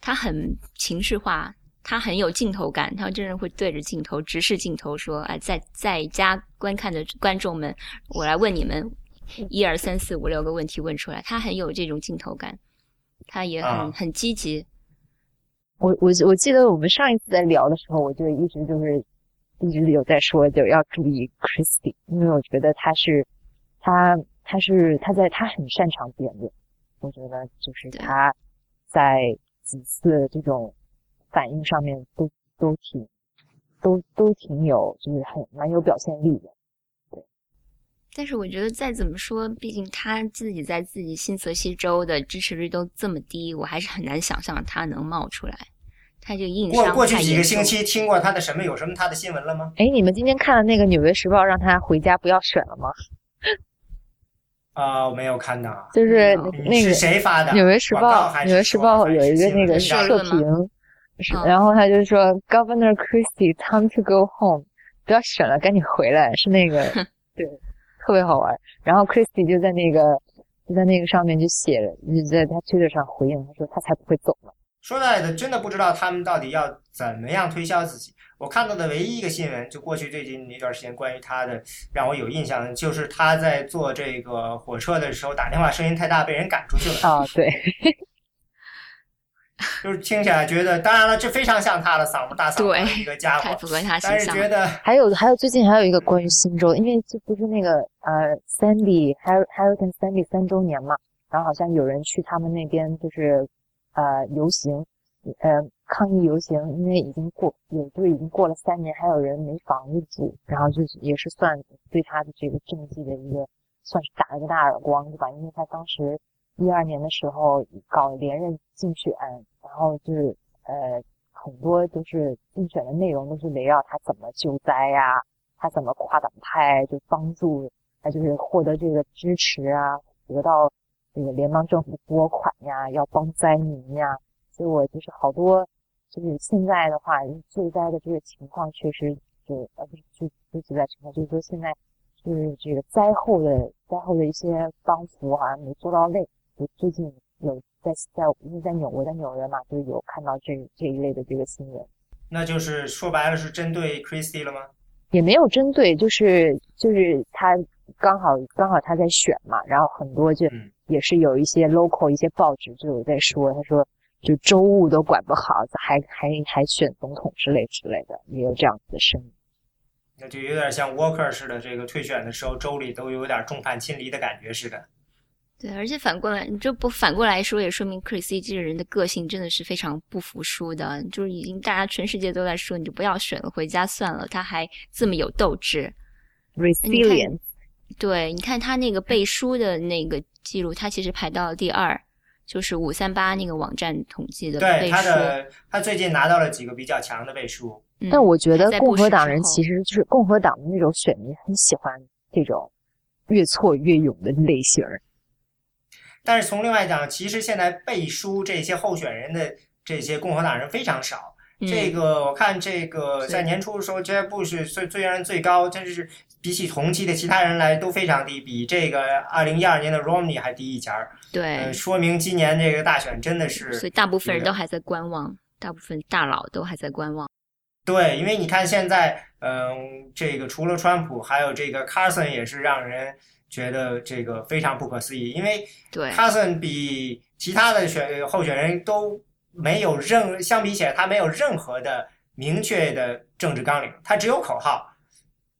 S2: 他很情绪化，他很有镜头感，他真的会对着镜头直视镜头说：“哎，在在家观看的观众们，我来问你们一二三四五六个问题问出来。”他很有这种镜头感，他也很很积极。
S3: 我我我记得我们上一次在聊的时候，我就一直就是。一直有在说，就要注意 Christie，因为我觉得他是，他他是他在他很擅长辩论，我觉得就是他在几次这种反应上面都都挺都都挺有，就是很蛮有表现力的。对，
S2: 但是我觉得再怎么说，毕竟他自己在自己新泽西州的支持率都这么低，我还是很难想象他能冒出来。他就硬
S1: 过过去几个星期听过他的什么有什么他的新闻了吗？
S3: 哎，你们今天看了那个《纽约时报》让他回家不要选了吗？
S1: 啊，我没有看到。
S3: 就是那个
S1: 谁发的？
S3: 《纽约时报》《纽约时报》有一个那个社评，然后他就说：“Governor Christie, time to go home，不要选了，赶紧回来。”是那个 [laughs] 对，特别好玩。然后 Christie 就在那个就在那个上面就写了，就在他推特上回应，他说：“他才不会走呢。”
S1: 说实在的，真的不知道他们到底要怎么样推销自己。我看到的唯一一个新闻，就过去最近一段时间关于他的，让我有印象的，就是他在坐这个火车的时候打电话声音太大，被人赶出去了。
S3: 啊，对，[laughs]
S1: 就是听起来觉得，当然了，这非常像他的嗓子大嗓子一个家伙，但是觉得
S3: 还有还有最近还有一个关于新州，因为这不是那个呃，Sandy Har Harrington Sandy 三周年嘛，然后好像有人去他们那边就是。呃，游行，呃，抗议游行，因为已经过，有就是已经过了三年，还有人没房子住，然后就也是算对他的这个政绩的一个，算是打了个大耳光，对吧？因为他当时一二年的时候搞连任竞选，然后就是呃，很多都是竞选的内容都是围绕他怎么救灾呀，他怎么跨党派就帮助，他就是获得这个支持啊，得到。这个联邦政府拨款呀，要帮灾民呀，所以我就是好多，就是现在的话，救灾的这个情况确实就呃不是就就救灾情况，就是说现在就是这个灾后的灾后的一些帮扶好像没做到位。就最近有在在因为在纽我在纽约嘛，就有看到这这一类的这个新闻。
S1: 那就是说白了是针对 Christie 了吗？
S3: 也没有针对，就是就是他刚好刚好他在选嘛，然后很多就也是有一些 local 一些报纸就有在说，他说就州务都管不好，还还还选总统之类之类的，也有这样子的声音。
S1: 那就有点像 Walker 似的，这个退选的时候州里都有点众叛亲离的感觉似的。
S2: 对，而且反过来，你这不反过来说，也说明 Chrissy 这个人的个性真的是非常不服输的，就是已经大家全世界都在说，你就不要选了，回家算了。他还这么有斗志
S3: ，resilient。
S2: 对，你看他那个背书的那个记录，他其实排到了第二，就是五三八那个网站统计的
S1: 对他的，他最近拿到了几个比较强的背书。
S3: 但我觉得共和党人其实就是共和党的那种选民很喜欢这种越挫越勇的类型。
S1: 但是从另外讲，其实现在背书这些候选人的这些共和党人非常少。这个我看这个在年初的时候，Jeb Bush 最最让人最高，但是比起同期的其他人来都非常低，比这个二零一二年的 Romney 还低一截儿。
S2: 对，
S1: 说明今年这个大选真的是，
S2: 所以大部分人都还在观望，大部分大佬都还在观望。
S1: 对，因为你看现在，嗯，这个除了川普，还有这个 Carson 也是让人。觉得这个非常不可思议，因为
S2: 对
S1: Carson 比其他的选候选人都没有任相比起来，他没有任何的明确的政治纲领，他只有口号。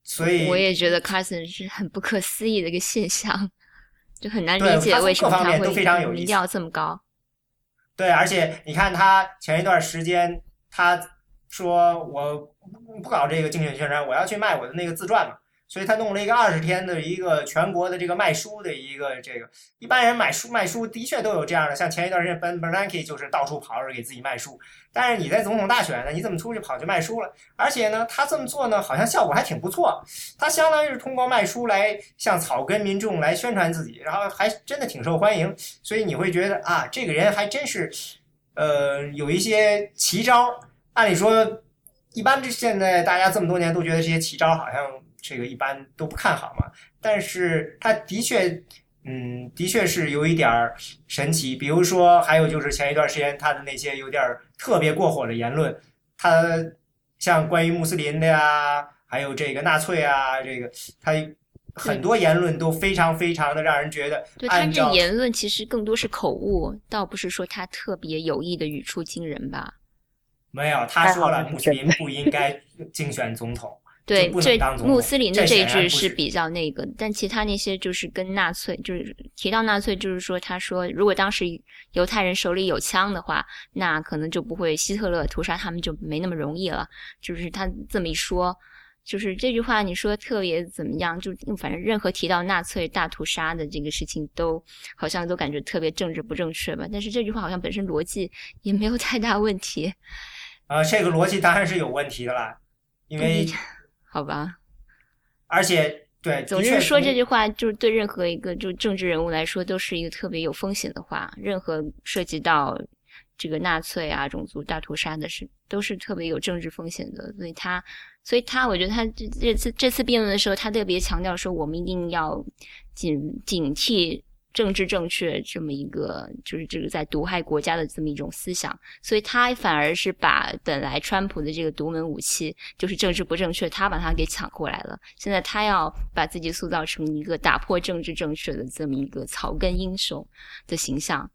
S1: 所以
S2: 我也觉得 Carson 是很不可思议的一个现象，[laughs] 就很难理解为什么他会民调这么高。
S1: 对，而且你看他前一段时间，他说我不搞这个竞选宣传，我要去卖我的那个自传嘛。所以他弄了一个二十天的一个全国的这个卖书的一个这个，一般人买书卖书的确都有这样的，像前一段时间 Ben Bernanke 就是到处跑着给自己卖书。但是你在总统大选呢，你怎么出去跑去卖书了？而且呢，他这么做呢，好像效果还挺不错。他相当于是通过卖书来向草根民众来宣传自己，然后还真的挺受欢迎。所以你会觉得啊，这个人还真是，呃，有一些奇招。按理说，一般这现在大家这么多年都觉得这些奇招好像。这个一般都不看好嘛，但是他的确，嗯，的确是有一点儿神奇。比如说，还有就是前一段时间他的那些有点特别过火的言论，他像关于穆斯林的呀，还有这个纳粹啊，这个他很多言论都非常非常的让人觉得。
S2: 对他这言论其实更多是口误，倒不是说他特别有意的语出惊人吧？
S1: 没有，他说了穆斯林不应该竞选总统。
S2: 对，这穆斯林的这一句是比较那个，但其他那些就是跟纳粹，就是提到纳粹，就是说，他说如果当时犹太人手里有枪的话，那可能就不会希特勒屠杀他们就没那么容易了。就是他这么一说，就是这句话你说特别怎么样？就反正任何提到纳粹大屠杀的这个事情，都好像都感觉特别政治不正确吧？但是这句话好像本身逻辑也没有太大问题。
S1: 呃，这个逻辑当然是有问题的啦，因为。
S2: 好吧，
S1: 而且对，
S2: 总之说这句话，就是对任何一个就政治人物来说，都是一个特别有风险的话。任何涉及到这个纳粹啊、种族大屠杀的事，都是特别有政治风险的。所以他，所以他，我觉得他这这次这次辩论的时候，他特别强调说，我们一定要警警惕。政治正确这么一个，就是这个在毒害国家的这么一种思想，所以他反而是把本来川普的这个独门武器，就是政治不正确，他把它给抢过来了。现在他要把自己塑造成一个打破政治正确的这么一个草根英雄的形象。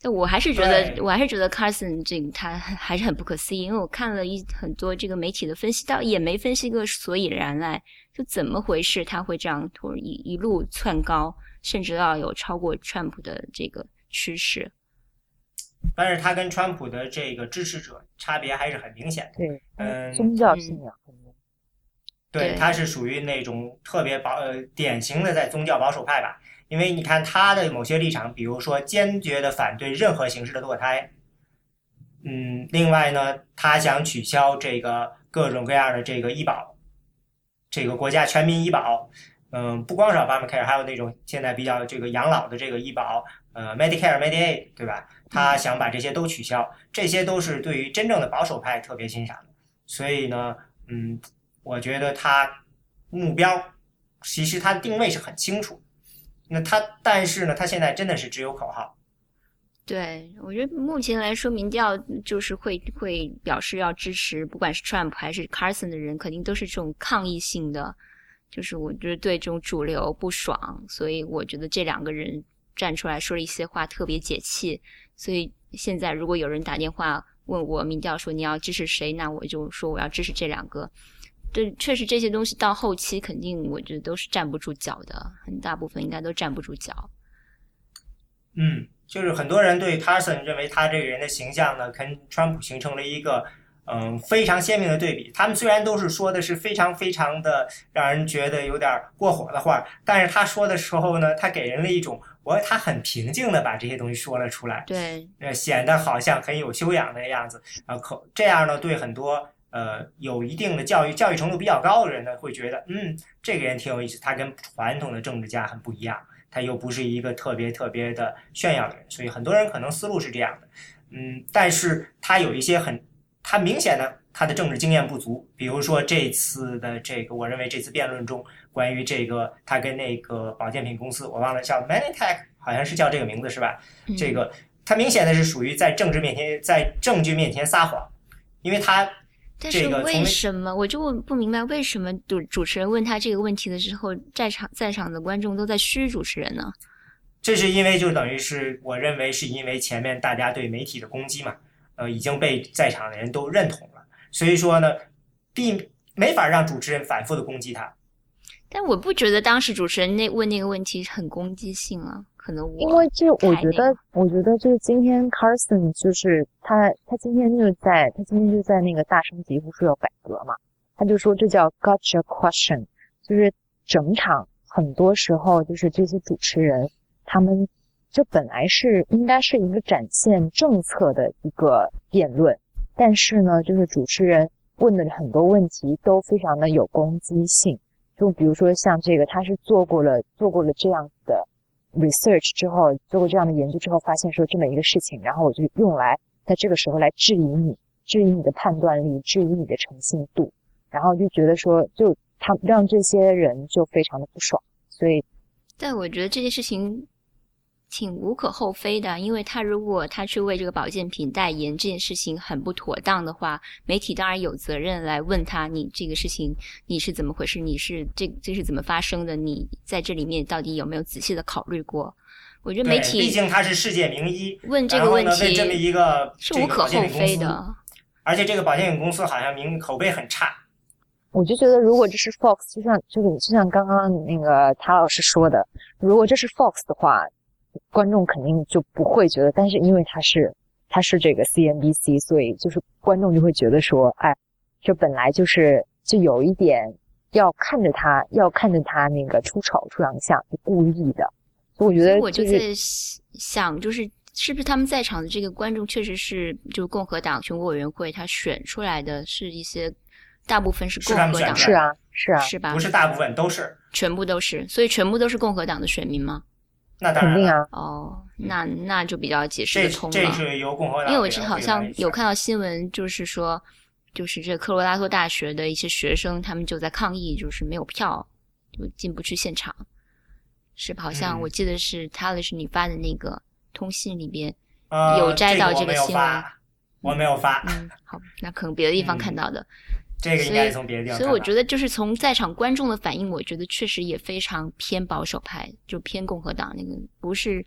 S2: 但我还是觉得，我还是觉得 Carson 这个他还是很不可思议，因为我看了一很多这个媒体的分析，倒也没分析个所以然来，就怎么回事他会这样突然一一路窜高。甚至要有超过川普的这个趋势，
S1: 但是他跟川普的这个支持者差别还是很明显的。
S3: 对，嗯，宗教信仰，
S1: 对，他是属于那种特别保呃典型的在宗教保守派吧。因为你看他的某些立场，比如说坚决的反对任何形式的堕胎，嗯，另外呢，他想取消这个各种各样的这个医保，这个国家全民医保。嗯，不光是 Obamacare，还有那种现在比较这个养老的这个医保，呃，Medicare、Medicaid，对吧？他想把这些都取消，这些都是对于真正的保守派特别欣赏的。所以呢，嗯，我觉得他目标其实他的定位是很清楚。那他，但是呢，他现在真的是只有口号。
S2: 对，我觉得目前来说，民调就是会会表示要支持，不管是 Trump 还是 Carson 的人，肯定都是这种抗议性的，就是我觉得对这种主流不爽，所以我觉得这两个人站出来说了一些话特别解气。所以现在如果有人打电话问我民调说你要支持谁，那我就说我要支持这两个。对，确实这些东西到后期肯定我觉得都是站不住脚的，很大部分应该都站不住脚。
S1: 嗯。就是很多人对 Tarson 认为他这个人的形象呢，跟川普形成了一个嗯非常鲜明的对比。他们虽然都是说的是非常非常的让人觉得有点过火的话，但是他说的时候呢，他给人了一种我他很平静的把这些东西说了出来，
S2: 对，
S1: 呃，显得好像很有修养的样子啊。可这样呢，对很多呃有一定的教育教育程度比较高的人呢，会觉得嗯这个人挺有意思，他跟传统的政治家很不一样。他又不是一个特别特别的炫耀的人，所以很多人可能思路是这样的，嗯，但是他有一些很，他明显呢他的政治经验不足，比如说这次的这个，我认为这次辩论中关于这个他跟那个保健品公司，我忘了叫 Manitech，好像是叫这个名字是吧？这个他明显的是属于在政治面前，在证据面前撒谎，因为他。
S2: 但是为什么我就不明白为什么主主持人问他这个问题的时候，在场在场的观众都在嘘主持人呢？
S1: 这是因为就等于是我认为是因为前面大家对媒体的攻击嘛，呃，已经被在场的人都认同了，所以说呢，并没法让主持人反复的攻击他。
S2: 但我不觉得当时主持人那问那个问题很攻击性啊。可能我
S3: 因为就我觉得，我觉得就是今天 Carson 就是他，他今天就在他今天就在那个大声疾呼说要改革嘛，他就说这叫 Gotcha question，就是整场很多时候就是这些主持人他们就本来是应该是一个展现政策的一个辩论，但是呢，就是主持人问的很多问题都非常的有攻击性，就比如说像这个，他是做过了做过了这样的。research 之后做过这样的研究之后，发现说这么一个事情，然后我就用来在这个时候来质疑你，质疑你的判断力，质疑你的诚信度，然后就觉得说，就他让这些人就非常的不爽，所以，
S2: 但我觉得这件事情。挺无可厚非的，因为他如果他去为这个保健品代言这件事情很不妥当的话，媒体当然有责任来问他，你这个事情你是怎么回事？你是这这是怎么发生的？你在这里面到底有没有仔细的考虑过？我觉得媒体
S1: 毕竟他是世界名医，
S2: 问这个问题
S1: 这么一个
S2: 是无可厚非的。
S1: 而且这个保健品公司好像名口碑很差。
S3: 我就觉得，如果这是 Fox，就像就是就像刚刚那个塔老师说的，如果这是 Fox 的话。观众肯定就不会觉得，但是因为他是他是这个 CNBC，所以就是观众就会觉得说，哎，这本来就是就有一点要看着他，要看着他那个出丑出洋相，就故意的。所以我觉得，
S2: 我就在想，就是是不是他们在场的这个观众确实是就共和党全国委员会他选出来的是一些大部分是共和党，
S3: 是啊，是啊，
S2: 是吧？
S1: 不是大部分都是，
S2: 全部都是，所以全部都是共和党的选民吗？
S1: 那
S3: 肯定啊！
S2: 哦，那那就比较解释得通了。
S1: 这是由共和党，
S2: 因为我好像有看到新闻，就是说，就是这科罗拉多大学的一些学生，他们就在抗议，就是没有票，就进不去现场，是吧？好像我记得是他的是你发的那个通信里边有摘到
S1: 这
S2: 个新闻，
S1: 我没有发。
S2: 嗯，好，那可能别的地方看到的。
S1: 这个应该从别的地方。
S2: 所以我觉得，就是从在场观众的反应，我觉得确实也非常偏保守派，就偏共和党那个，不是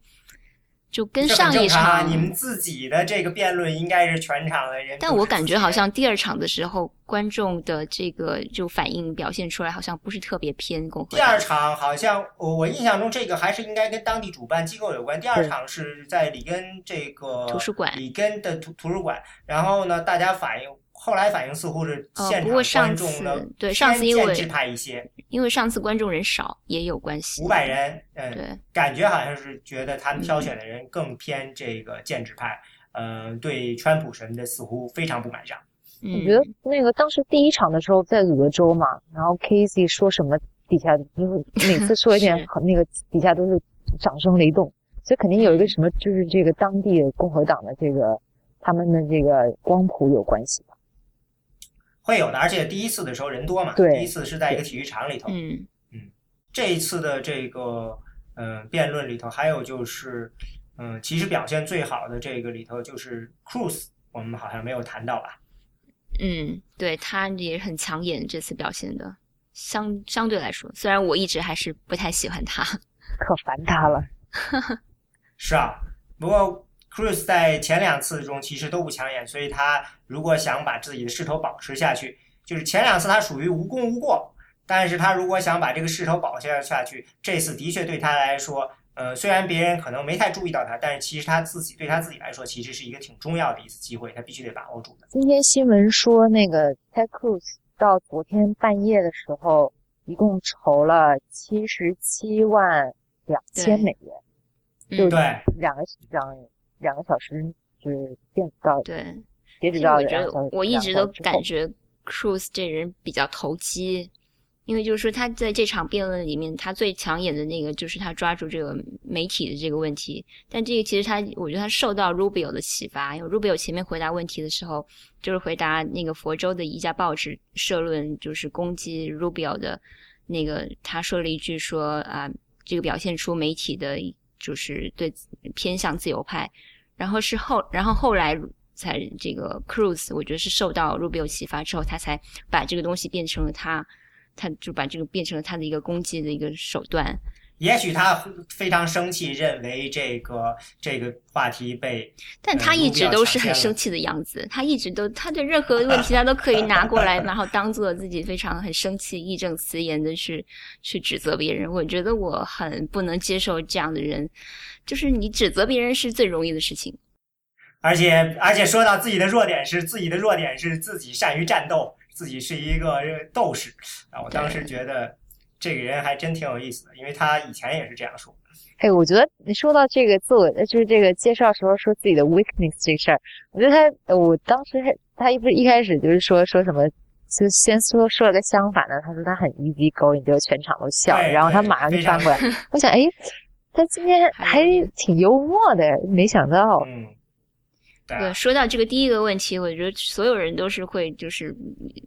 S2: 就跟上一场
S1: 你们自己的这个辩论应该是全场的人。
S2: 但我感觉好像第二场的时候，观众的这个就反应表现出来，好像不是特别偏共和党。
S1: 第二场好像我我印象中这个还是应该跟当地主办机构有关。第二场是在里根这个
S2: 图书馆，
S1: 里根的图图书馆，然后呢，大家反应。后来反应似乎是现场观众呢，
S2: 对上次因为
S1: 建制派一些，
S2: 因为上次观众人少也有关系。
S1: 五百人，嗯，
S2: 对，
S1: 感觉好像是觉得他们挑选的人更偏这个建制派，嗯，对川普什么的似乎非常不买账。
S3: 我觉得那个当时第一场的时候在俄州嘛，然后 Casey 说什么底下就是每次说一点 [laughs] 那个底下都是掌声雷动，所以肯定有一个什么就是这个当地共和党的这个他们的这个光谱有关系吧。
S1: 会有的，而且第一次的时候人多嘛，第一次是在一个体育场里头，
S2: 嗯
S1: 嗯，这一次的这个嗯、呃辩论里头，还有就是嗯、其实表现最好的这个里头就是 Cruz，我们好像没有谈到吧？
S2: 嗯，对他也很抢眼，这次表现的相相对来说，虽然我一直还是不太喜欢他。
S3: 可烦他了。[laughs]
S1: 是啊，不过 Cruz 在前两次中其实都不抢眼，所以他如果想把自己的势头保持下去，就是前两次他属于无功无过，但是他如果想把这个势头保持下去，这次的确对他来说，呃，虽然别人可能没太注意到他，但是其实他自己对他自己来说，其实是一个挺重要的一次机会，他必须得把握住的。
S3: 今天新闻说，那个 Ted Cruz 到昨天半夜的时候，一共筹了七十七万两千美元，
S2: 嗯
S3: 就
S1: 对，
S3: 两个两两个小时，就是电子到
S2: 对，
S3: 截止
S2: 其实我觉得。我一直都感觉 Cruz 这人比较投机，因为就是说他在这场辩论里面，他最抢眼的那个就是他抓住这个媒体的这个问题。但这个其实他，我觉得他受到 Rubio 的启发，因为 Rubio 前面回答问题的时候，就是回答那个佛州的一家报纸社论，就是攻击 Rubio 的那个，他说了一句说啊，这个表现出媒体的就是对偏向自由派。然后是后，然后后来才这个 Cruz，我觉得是受到 Rubio 启发之后，他才把这个东西变成了他，他就把这个变成了他的一个攻击的一个手段。
S1: 也许他非常生气，认为这个这个话题被
S2: 但他
S1: 呃
S2: 一直都是很生气的样子，他一直都他对任何问题他都可以拿过来，[laughs] 然后当做自己非常很生气、义正辞严的去去指责别人。我觉得我很不能接受这样的人，就是你指责别人是最容易的事情。
S1: 而且而且说到自己的弱点是自己的弱点是自己善于战斗，自己是一个斗士啊！我当时觉得这个人还真挺有意思的，因为他以前也是这样说。
S3: 哎，我觉得你说到这个自我，呃就是这个介绍时候说自己的 weakness 这事儿，我觉得他，呃我当时还他一不是一开始就是说说什么，就先说说了个相反的，他说他很 easy going，就全场都笑然后他马上就翻过来，[laughs] 我想，哎，他今天还挺幽默的，没想到，
S1: 嗯，对
S2: 说到这个第一个问题，我觉得所有人都是会，就是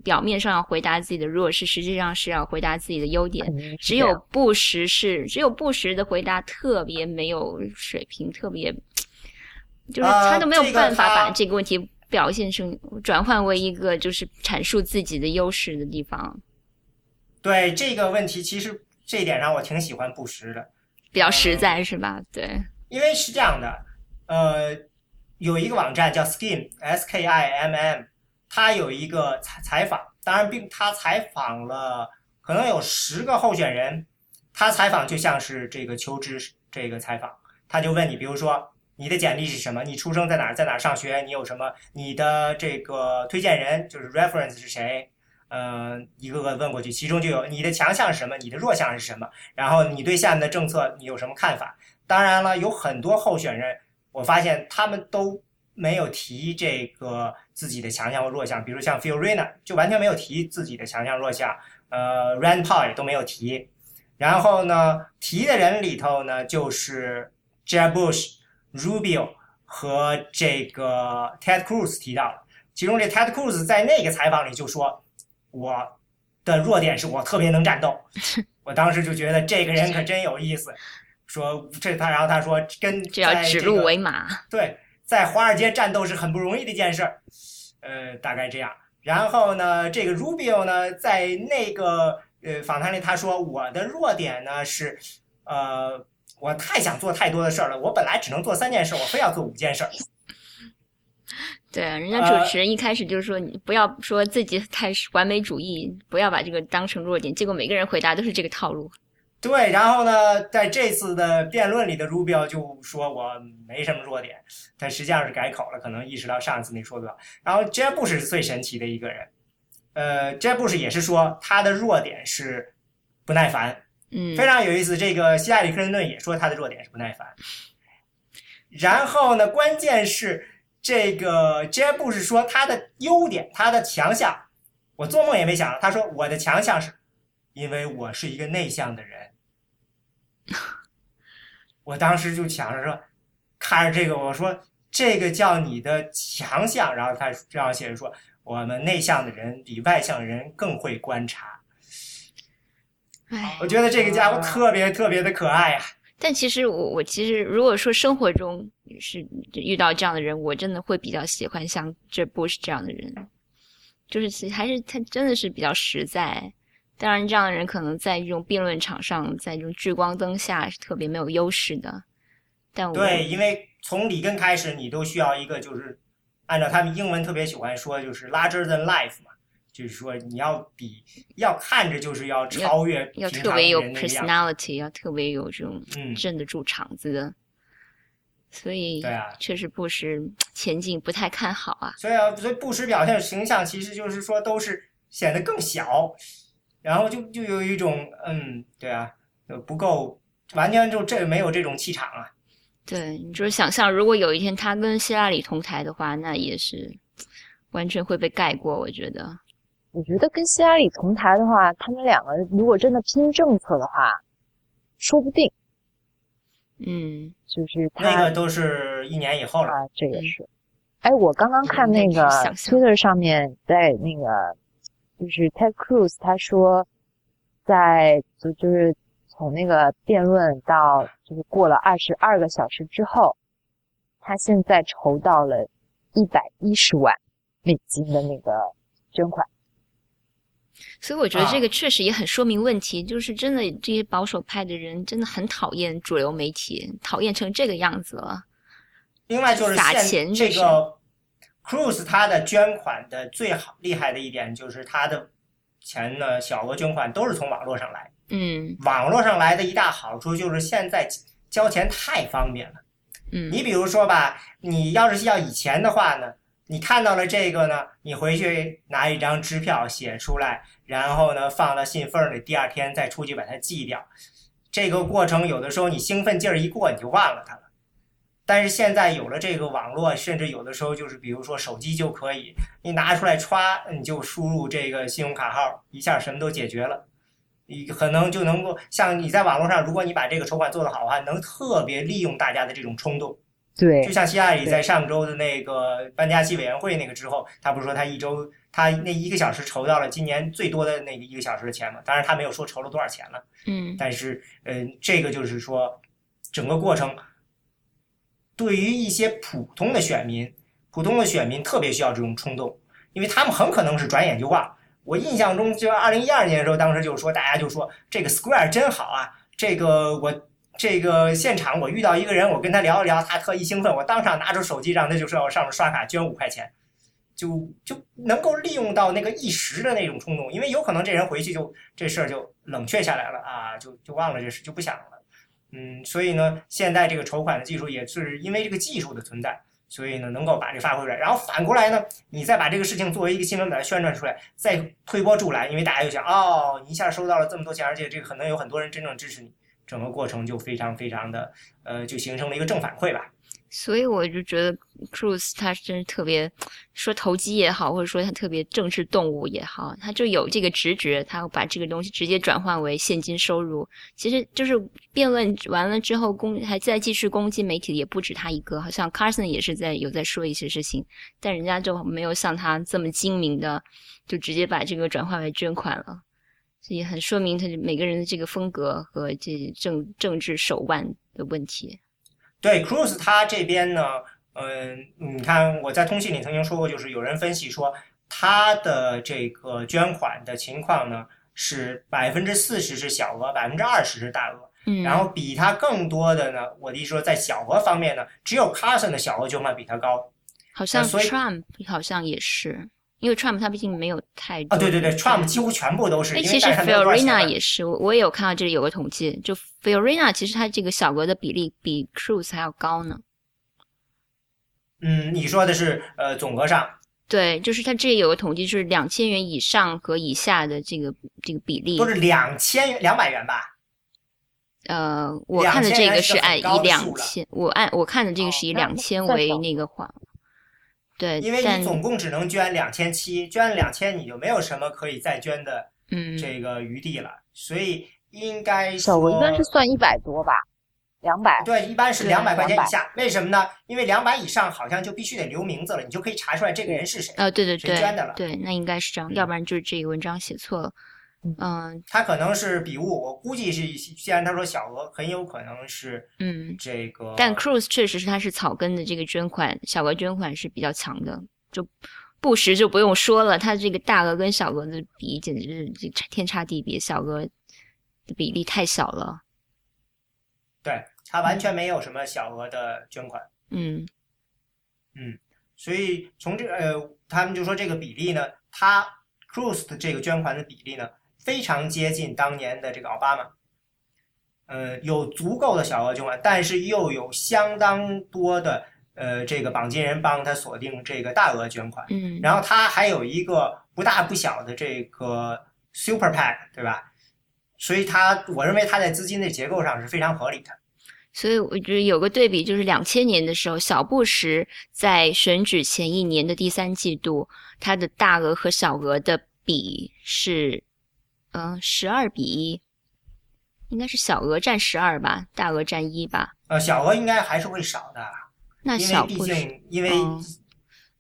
S2: 表面上要回答自己的弱势，实际上是要回答自己的优点。只有
S3: 这样
S2: 不实是，只有不实的回答特别没有水平，特别就是
S1: 呃
S2: 他都没有办法把这个问题表现成转换为一个就是阐述自己的优势的地方，
S1: 对这个问题，其实这一点上我挺喜欢布什的，
S2: 比较实在是吧？对，
S1: 因为是这样的，呃，有一个网站叫 Skim S K I M M，它有一个采采访，当然并他采访了可能有十个候选人，他采访就像是这个求职这个采访，他就问你，比如说你的简历是什么，你出生在哪儿，在哪儿上学，你有什么，你的这个推荐人？就是 reference 是谁。嗯、一个个问过去，其中就有你的强项是什么，你的弱项是什么，然后你对下面的政策你有什么看法？当然了，有很多候选人，我发现他们都没有提这个自己的强项或弱项，比如像 Reyna 就完全没有提自己的强项弱项，呃，Rand Paul 也都没有提。然后呢，提的人里头呢，就是 Jeb Bush、Rubio 和这个 Ted Cruz 提到了。其中这 Ted Cruz 在那个采访里就说，我的弱点是我特别能战斗。[laughs] 我当时就觉得这个人可真有意思，说这他，然后他说跟
S2: 这要指鹿为马。
S1: 对，在华尔街战斗是很不容易的一件事儿，呃，大概这样。然后呢，这个 Rubio 呢，在那个呃访谈里他说，我的弱点呢是，呃，我太想做太多的事儿了，我本来只能做三件事，我非要做五件事儿。
S2: 对啊，人家
S1: 呃
S2: 主持人一开始就说你不要说自己太完美主义，不要把这个当成弱点。结果每个人回答都是这个套路。
S1: 对，然后呢，在这次的辩论里的 Rubio 就说我没什么弱点，但实际上是改口了，可能意识到上一次那说的。然后 Jeb Bush 是最神奇的一个人，呃，Jeb Bush 也是说他的弱点是不耐烦，
S2: 嗯，
S1: 非常有意思。这个希拉里·克林顿也说他的弱点是不耐烦。然后呢，关键是这个 Jeb Bush 说他的优点，他的强项，我做梦也没想到，他说我的强项是，因为我是一个内向的人。[laughs] 我当时就想着说，看着这个，我说这个叫你的强项，然后他这样写着说，我们内向的人比外向人更会观察。
S2: 哎，
S1: 我觉得这个家伙特别特别的可爱呀、
S2: 但其实我我其实如果说生活中是遇到这样的人，我真的会比较喜欢像这 Bush 这样的人，就是其实还是他真的是比较实在。当然，这样的人可能在这种辩论场上，在这种聚光灯下是特别没有优势的。但我
S1: 对，因为从里根开始，你都需要一个就是按照他们英文特别喜欢说，就是 larger than life 嘛，就是说你要比要看着就是要超越
S2: 要特别有 personality，要特别有这种
S1: 嗯
S2: 镇得住场子的。所以
S1: 对啊
S2: 确实布什前景不太看好啊。
S1: 所以啊，所以布什表现形象其实就是说都是显得更小，然后就就有一种嗯，对啊，呃不够完全就这没有这种气场啊。
S2: 对，你就是想象，如果有一天他跟希拉里同台的话，那也是完全会被盖过。我觉得，
S3: 我觉得跟希拉里同台的话，他们两个如果真的拼政策的话，说不定
S2: 嗯，
S3: 就是他
S1: 那个都是一年以后了。
S3: 啊，这也是。哎，我刚刚看那个 Twitter 上面，在那个就是 Ted Cruz 他说，在就就是从那个辩论到就是过了二十二个小时之后，他现在筹到了一百一十万美金的那个捐款。
S2: 所以我觉得
S1: 啊
S2: 这个确实也很说明问题，就是真的这些保守派的人真的很讨厌主流媒体，讨厌成这个样子了。
S1: 另外就是
S2: 撒
S1: 现
S2: 钱就是
S1: 这个 Cruz 他的捐款的最好厉害的一点就是他的钱呢小额捐款都是从网络上来，
S2: 嗯
S1: 网络上来的一大好处就是现在交钱太方便了。
S2: 嗯，
S1: 你比如说吧，你要是要以前的话呢，你看到了这个呢，你回去拿一张支票写出来，然后呢放到信封里，第二天再出去把它寄掉。这个过程有的时候你兴奋劲儿一过，你就忘了它了。但是现在有了这个网络，甚至有的时候就是比如说手机就可以，你拿出来歘，你就输入这个信用卡号，一下什么都解决了。你可能就能够像你在网络上，如果你把这个筹款做得好的话，能特别利用大家的这种冲动。
S3: 对
S1: 就像希拉里在上周的那个搬家期委员会那个之后，他不是说他一周他那一个小时筹到了今年最多的那个一个小时的钱嘛？当然他没有说筹了多少钱了，
S2: 嗯
S1: 但是呃，这个就是说整个过程对于一些普通的选民，普通的选民特别需要这种冲动，因为他们很可能是转眼就忘。我印象中，就二零一二年的时候，当时就说大家就说这个 Square 真好啊，这个我这个现场我遇到一个人，我跟他聊一聊，他特意兴奋，我当场拿出手机让他就说我上面刷卡捐五块钱，就就能够利用到那个一时的那种冲动，因为有可能这人回去就这事儿就冷却下来了啊，就就忘了这事，就不想了。嗯，所以呢，现在这个筹款的技术也是因为这个技术的存在，所以呢能够把这发挥出来。然后反过来呢，你再把这个事情作为一个新闻把它宣传出来，再推波助澜，因为大家就想哦，你一下收到了这么多钱，而且这个可能有很多人真正支持你，整个过程就非常非常的呃，就形成了一个正反馈吧。
S2: 所以我就觉得 Cruz 他真是特别说投机也好，或者说他特别政治动物也好，他就有这个直觉，他把这个东西直接转换为现金收入。其实就是辩论完了之后，攻还在继续攻击媒体的也不止他一个，好像 Carson 也是在有在说一些事情，但人家就没有像他这么精明的，就直接把这个转换为捐款了。所以很说明他每个人的这个风格和这政政治手腕的问题。
S1: 对，Cruz 他这边呢，嗯，你看我在通信里曾经说过，就是有人分析说他的这个捐款的情况呢是百分之四十是小额，百分之二十是大额。
S2: 嗯，
S1: 然后比他更多的呢，我的意思说在小额方面呢，只有 Carson 的小额捐款比他高
S2: 好像。
S1: 所以
S2: Trump 好像也是，因为 Trump 他毕竟没有太多
S1: 啊。对对对，Trump 几乎全部都是，
S2: 哎，其实 Fiorina 也是，我我也有看到这里有个统计，就 Fiorina 其实他这个小额的比例比 Cruz 还要高呢。
S1: 嗯，你说的是呃总额上，
S2: 对，就是他这里有个统计，就是两千元以上和以下的这个这个比例
S1: 都。是两千两百元吧？
S2: 呃，我看的这个
S1: 是
S2: 按以两千，我按我看的这个是以两千为那个话。对，
S1: 因为你总共只能捐两千七，捐了两千你就没有什么可以再捐的
S2: 嗯，
S1: 这个余地了，所以应该
S3: 小额一般是算一百多吧，两百。
S1: 对，一般是
S2: 对
S1: 两百块钱以下。为什么呢？因为两百以上好像就必须得留名字了，你就可以查出来这个人是谁。
S2: 啊，对对对
S1: 谁捐的了
S2: 对，那应该是这样，要不然就是这个文章写错了。嗯
S1: 他可能是笔误，我估计是，既然他说小额，很有可能是
S2: 嗯，
S1: 这个。
S2: 但 Cruise 确实是它是草根的这个捐款，小额捐款是比较强的，就布什就不用说了，他这个大额跟小额的比简直是天差地别，小额的比例太小了。
S1: 对他完全没有什么小额的捐款，
S2: 嗯嗯
S1: 所以从这呃，他们就说这个比例呢，他 Cruz 的这个捐款的比例呢，非常接近当年的这个奥巴马。呃，有足够的小额捐款，但是又有相当多的呃这个绑金人帮他锁定这个大额捐款。
S2: 嗯
S1: 然后他还有一个不大不小的这个 Super PAC，对吧？所以他我认为他在资金的结构上是非常合理的。
S2: 所以我觉得有个对比，就是两千年的时候，小布什在选举前一年的第三季度，他的大额和小额的比是，嗯，十二比一，应该是小额占十二吧，大额占一吧。
S1: 呃，小额应该还是会少的，
S2: 那小布什，
S1: 竟因为
S2: 哦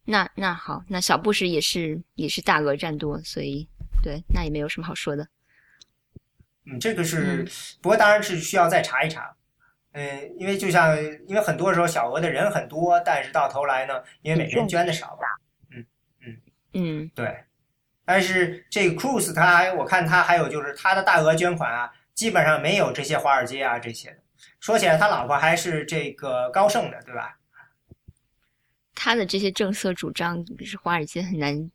S2: 那那好，那小布什也是也是大额占多，所以对，那也没有什么好说的。
S1: 嗯，这个是
S2: 嗯，
S1: 不过当然是需要再查一查。嗯，因为就像，因为很多时候小额的人很多，但是到头来呢，因为每个人捐的少吧，
S2: 嗯嗯嗯
S1: 对。但是这个 Cruz 他还，我看他还有就是他的大额捐款啊，基本上没有这些华尔街啊这些的。说起来，他老婆还是这个高盛的，对吧？
S2: 他的这些政策主张是华尔街很难，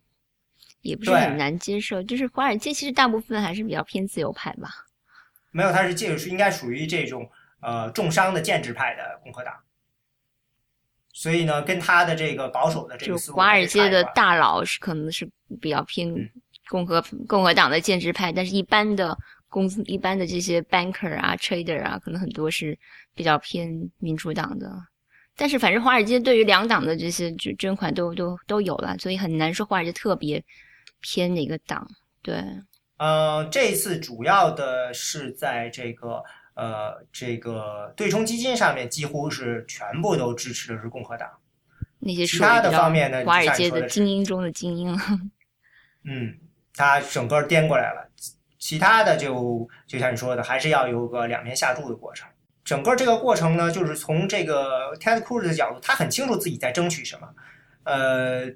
S2: 也不是很难接受。就是华尔街其实大部分还是比较偏自由派吧。
S1: 没有，他是这个是应该属于这种呃重商的建制派的共和党。所以呢，跟他的这个保守的这
S2: 就
S1: 个
S2: 华尔街的大佬是可能是比较偏
S1: 嗯
S2: 共和共和党的建制派，但是一般的公司、一般的这些 banker 啊、trader 啊，可能很多是比较偏民主党的。但是反正华尔街对于两党的这些捐捐款都都都有了，所以很难说华尔街特别偏哪个党。对，
S1: 呃，这次主要的是在这个呃这个对冲基金上面，几乎是全部都支持的是共和党。
S2: 那些
S1: 其他的方面呢
S2: 华尔街的精英中的精英。[laughs]
S1: 嗯，他整个颠过来了。其他的就就像你说的，还是要有个两面下注的过程。整个这个过程呢，就是从这个 Ted Cruz 的角度，他很清楚自己在争取什么。呃，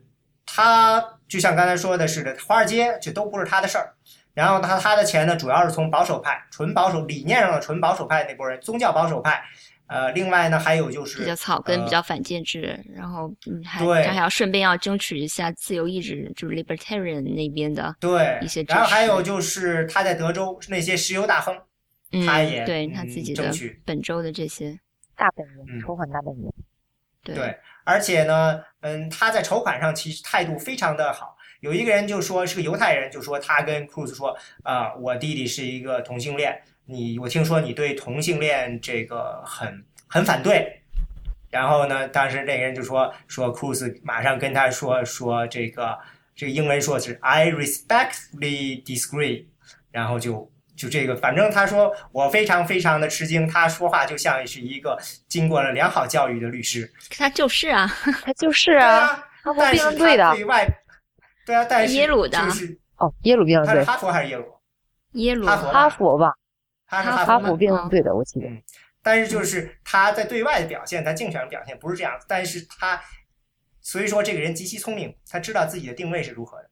S1: 他就像刚才说的似的，华尔街就都不是他的事儿。然后他他的钱呢，主要是从保守派、纯保守理念上的纯保守派那波人，宗教保守派。呃，另外呢，还有就是
S2: 比较草根，
S1: 呃
S2: 比较反建制，然后嗯，还
S1: 对
S2: 他还要顺便要争取一下自由意志，就是 libertarian 那边的，
S1: 对
S2: 一些，支
S1: 然后还有就是他在德州那些石油大亨，
S2: 嗯
S1: 他也，
S2: 对他
S1: 嗯
S2: 自己的
S1: 争取
S2: 本州的这些，
S3: 大本营
S1: 嗯
S3: 筹款大本营。
S2: 对，
S1: 而且呢，嗯，他在筹款上其实态度非常的好。有一个人就说是个犹太人，就说他跟 Cruz 说啊、我弟弟是一个同性恋，你我听说你对同性恋这个很很反对。然后呢，当时那个人就说说 Cruz 马上跟他说说这个这个英文说是 I respectfully disagree，然后就就这个，反正他说我非常非常的吃惊，他说话就像是一个经过了良好教育的律师。
S2: 他就是啊，[laughs]
S3: 他就是啊，
S1: 但是他对外，对啊，但是
S2: 耶鲁的
S1: 就是
S3: 哦，耶鲁辩论队，
S1: 他是哈佛还是耶鲁？
S2: 耶鲁
S1: 哈佛
S3: 哈佛吧，
S1: 他是
S2: 哈
S3: 哈
S1: 哈佛嘛。
S3: 佛辩论队的，我记得。
S1: 但是就是他在对外的表现，他竞选表现不是这样，但是他所以说这个人极其聪明，他知道自己的定位是如何的。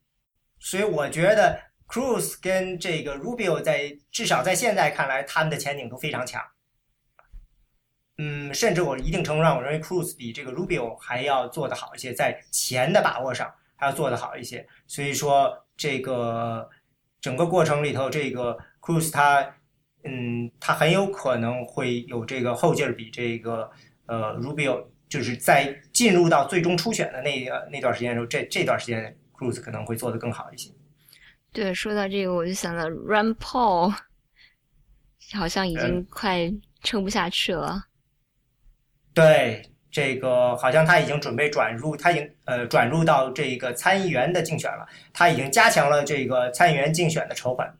S1: 所以我觉得 Cruz 跟这个 Rubio 在至少在现在看来，他们的前景都非常强。嗯，甚至我一定程度上，我认为 Cruz 比这个 Rubio 还要做得好一些，在钱的把握上还要做得好一些。所以说，这个整个过程里头，这个 Cruz 他，嗯，他很有可能会有这个后劲儿，比这个呃 Rubio 就是在进入到最终初选的那个那段时间的时候，这这段时间 Cruz 可能会做得更好一些。
S2: 对，说到这个，我就想到 Rand Paul 好像已
S1: 嗯
S2: 经快撑不下去了。
S1: 对，这个好像他已经准备转入，他已经呃转入到这个参议员的竞选了，他已经加强了这个参议员竞选的筹款。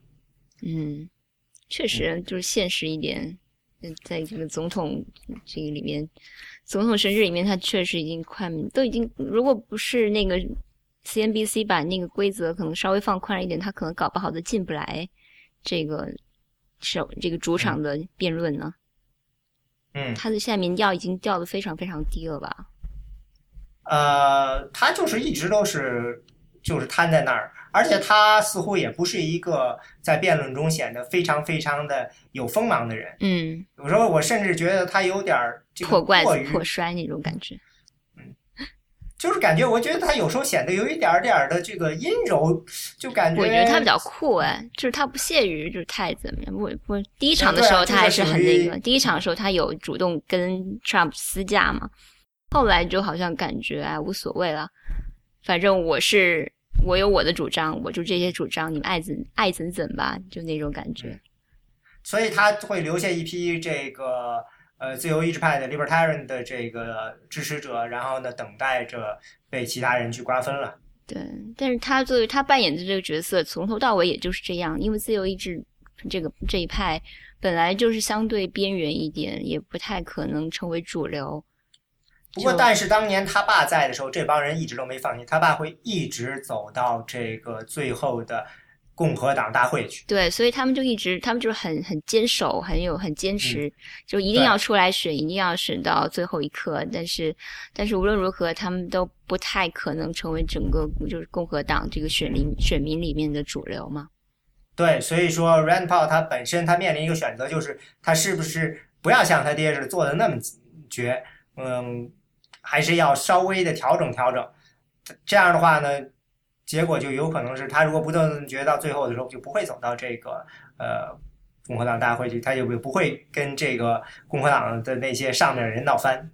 S2: 嗯，确实就是现实一点，嗯，在这个总统这个里面，总统选举里面，他确实已经快都已经，如果不是那个 CNBC 把那个规则可能稍微放宽了一点，他可能搞不好都进不来这个首这个主场的辩论呢？
S1: 嗯，
S2: 他的现在民调已经掉的非常非常低了吧？
S1: 呃，他就是一直都是就是瘫在那儿，而且他似乎也不是一个在辩论中显得非常非常的有锋芒的人。
S2: 嗯，
S1: 有时候我甚至觉得他有点儿
S2: 破罐子破摔那种感觉。
S1: 就是感觉，我觉得他有时候显得有一点点儿的这个阴柔，就感觉
S2: 我觉得他比较酷哎，就是他不屑于就是太怎么样。不不，第一场的时候他还是很那
S1: 个，
S2: 第一场的时候他有主动跟 Trump 私架嘛，后来就好像感觉哎无所谓了，反正我是我有我的主张，我就这些主张，你们爱怎爱怎怎吧，就那种感觉。
S1: 所以他会留下一批这个呃自由意志派的 libertarian 的这个支持者，然后呢等待着被其他人去瓜分了。
S2: 对，但是他作为他扮演的这个角色，从头到尾也就是这样，因为自由意志这个这一派本来就是相对边缘一点，也不太可能成为主流。
S1: 不过，但是当年他爸在的时候，这帮人一直都没放弃，他爸会一直走到这个最后的共和党大会去。
S2: 对，所以他们就一直，他们就是很很坚守，很有很坚持，就一定要出来选，一定要选到最后一刻。但是，但是无论如何，他们都不太可能成为整个就是共和党这个选民选民里面的主流嘛。
S1: 对，所以说 Rand Paul 他本身他面临一个选择，就是他是不是不要像他爹似的做的那么绝，嗯，还是要稍微的调整调整。这样的话呢，结果就有可能是他如果不这么觉到最后的时候，就不会走到这个呃共和党大会去，他就不会跟这个共和党的那些上面人闹翻。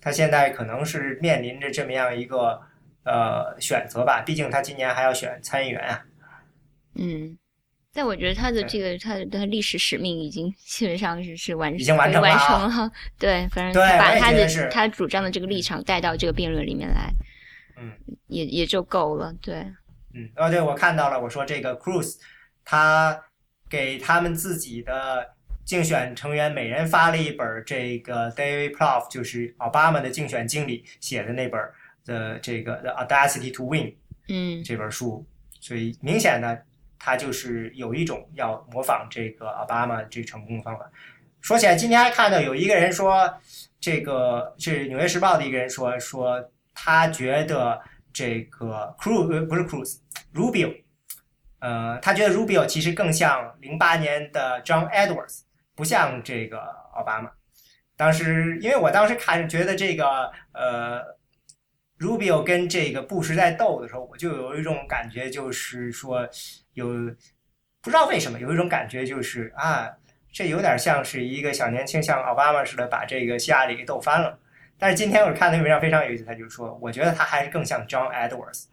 S1: 他现在可能是面临着这么样一个呃选择吧，毕竟他今年还要选参议员啊。
S2: 嗯，但我觉得他的这个他的他历史使命已经基本上是是完
S1: 已经完成了
S2: 完
S1: 啊
S2: 成了。[laughs] 对，反正把他的他主张的这个立场带到这个辩论里面来，
S1: 嗯，
S2: 也也就够了。对，
S1: 嗯，哦，对，我看到了，我说这个 Cruz 他给他们自己的竞选成员每人发了一本这个 David Plouffe，就是奥巴马的竞选经理写的那本的这个 The Audacity to Win
S2: 嗯
S1: 这本书，所以明显呢，他就是有一种要模仿这个奥巴马这成功的方法。说起来，今天还看到有一个人说，这个是《纽约时报》的一个人说，说他觉得这个 Cruz 呃不是 Cruz，Rubio，呃，他觉得 Rubio 其实更像零八年的 John Edwards，不像这个奥巴马。当时因为我当时看觉得这个呃 Rubio 跟这个布什在斗的时候，我就有一种感觉，就是说有不知道为什么有一种感觉，就是啊，这有点像是一个小年轻像奥巴马似的把这个希拉里给斗翻了。但是今天我看那文章非常有意思，他就说，我觉得他还是更像 John Edwards。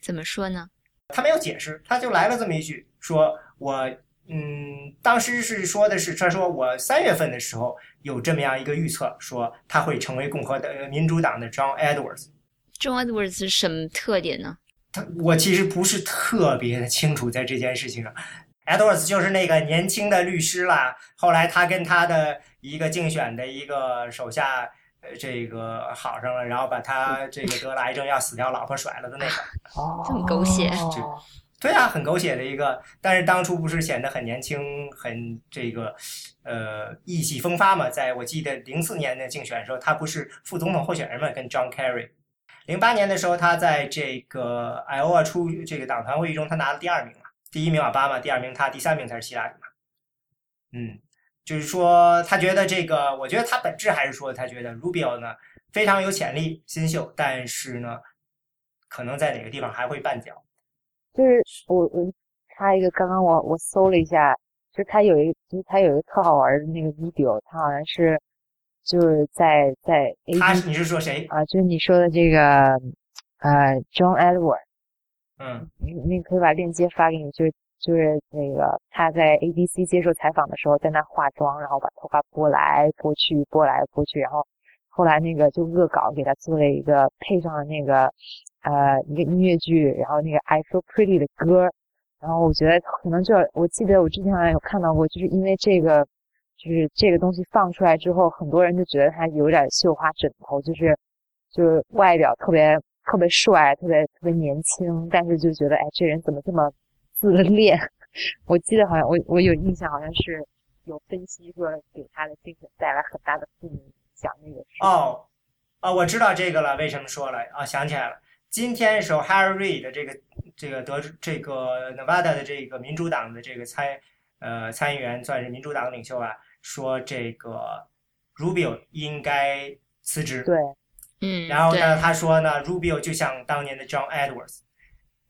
S2: 怎么说呢？
S1: 他没有解释，他就来了这么一句，说我嗯，当时是说的是，他说我三月份的时候有这么样一个预测，说他会成为共和的呃民主党的 John Edwards。
S2: John Edwards 是什么特点呢？
S1: 他我其实不是特别的清楚在这件事情上。Edwards 就是那个年轻的律师啦，后来他跟他的一个竞选的一个手下，呃，这个好上了，然后把他这个得了癌症要死掉，老婆甩了的那个。[laughs]
S3: 哦，[laughs]
S2: 这么狗血
S1: 对啊，很狗血的一个，但是当初不是显得很年轻，很这个，呃，意气风发嘛？在我记得零四年的竞选的时候，他不是副总统候选人嘛，跟 John Kerry。零八年的时候，他在这个 Iowa 出这个党团会议中，他拿了第二名嘛，第一名奥巴马，第二名他，第三名才是希拉里嘛。嗯，就是说他觉得这个，我觉得他本质还是说他觉得 Rubio 呢非常有潜力，新秀，但是呢，可能在哪个地方还会绊脚。
S3: 就是我我插一个，刚刚我我搜了一下，就是他有一个就是他有一个特好玩的那个 video，他好像是就是在在 A
S1: 他是你是说谁？
S3: 啊，就是你说的这个呃 John Edward，
S1: 嗯
S3: 你你可以把链接发给你，就是就是那个他在 ABC 接受采访的时候，在那化妆，然后把头发拨来拨去，拨来拨去，然后后来那个就恶搞给他做了一个配上了那个呃一个音乐剧，然后那个 I Feel Pretty 的歌，然后我觉得可能就我记得我之前好像有看到过，就是因为这个就是这个东西放出来之后，很多人就觉得他有点绣花枕头，就是就是外表特别特别帅，特别特别年轻，但是就觉得哎，这人怎么这么自恋？我记得好像我我有印象，好像是有分析说给他的精神带来很大的负面影响。那个
S1: 哦哦，我知道这个了，为什么说了啊？想起来了，今天的时候，Harry Reid 这个这个德这个 Nevada 的这个民主党的这个参呃参议员，算是民主党的领袖啊，说这个 Rubio 应该辞职。
S3: 对，
S2: 嗯，
S1: 然后呢，他说呢，Rubio 就像当年的 John Edwards，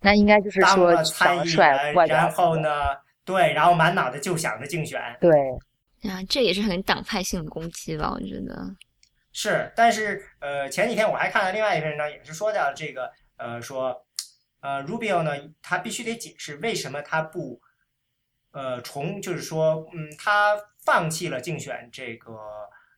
S3: 那应该就是
S1: 当
S3: 说
S1: 参议员，
S3: 外表
S1: 然后呢，对，然后满脑子就想着竞选。
S3: 对，
S2: 啊，这也是很党派性的攻击吧？我觉得，
S1: 是，但是呃，前几天我还看了另外一篇文章，也是说到这个呃，说呃，Rubio 呢，他必须得解释为什么他不呃重，就是说，嗯，他放弃了竞选这个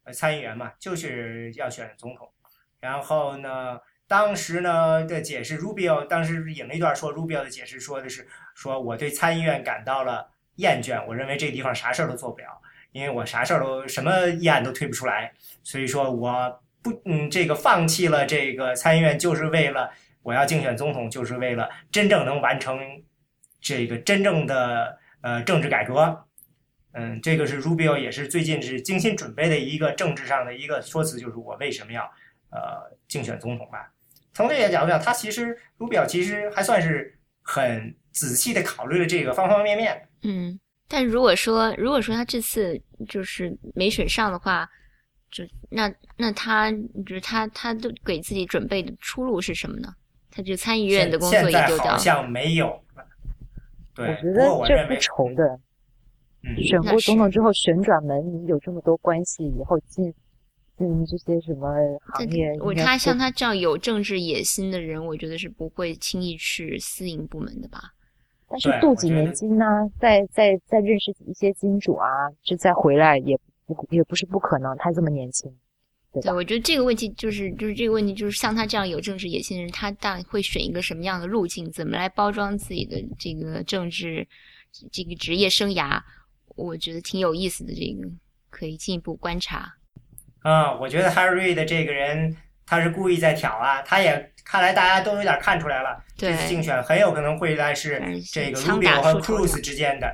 S1: 呃参议员嘛，就是要选总统。然后呢，当时呢的解释，Rubio 当时引了一段说，Rubio 的解释说的是，说我对参议院感到了厌倦，我认为这地方啥事儿都做不了，因为我啥事儿都什么议案都推不出来，所以说我不嗯这个放弃了这个参议院，就是为了我要竞选总统，就是为了真正能完成这个真正的呃政治改革。嗯，这个是 Rubio 也是最近是精心准备的一个政治上的一个说辞，就是我为什么要呃竞选总统吧。从这个角度讲，他其实 Rubio 其实还算是很仔细的考虑了这个方方面面。
S2: 嗯，但如果说如果说他这次就是没选上的话，就那那他就是他他都给自己准备的出路是什么呢？他就参议院的工作也丢掉了。
S1: 好像没有。对，
S3: 我觉得这不
S1: 过我认为，
S3: 愁的。
S1: 嗯，
S3: 选过总统之后旋转门，你有这么多关系，以后进进这些什么行业，
S2: 我他像他这样有政治野心的人，我觉得是不会轻易去私营部门的吧？
S3: 但是镀几年金呢、再再再认识一些金主啊，这再回来也不也不是不可能。他这么年轻，对
S2: 对，我觉得这个问题就是就是这个问题就是像他这样有政治野心的人，他大概会选一个什么样的路径，怎么来包装自己的这个政治这个职业生涯？我觉得挺有意思的，这个可以进一步观察。
S1: 啊、我觉得 Harry 的这个人他是故意在挑啊，他也看来大家都有点看出来了，这次竞选很有可能会来是
S2: 嗯
S1: 这个
S2: 枪打
S1: Rubio 和 Cruz 之间的。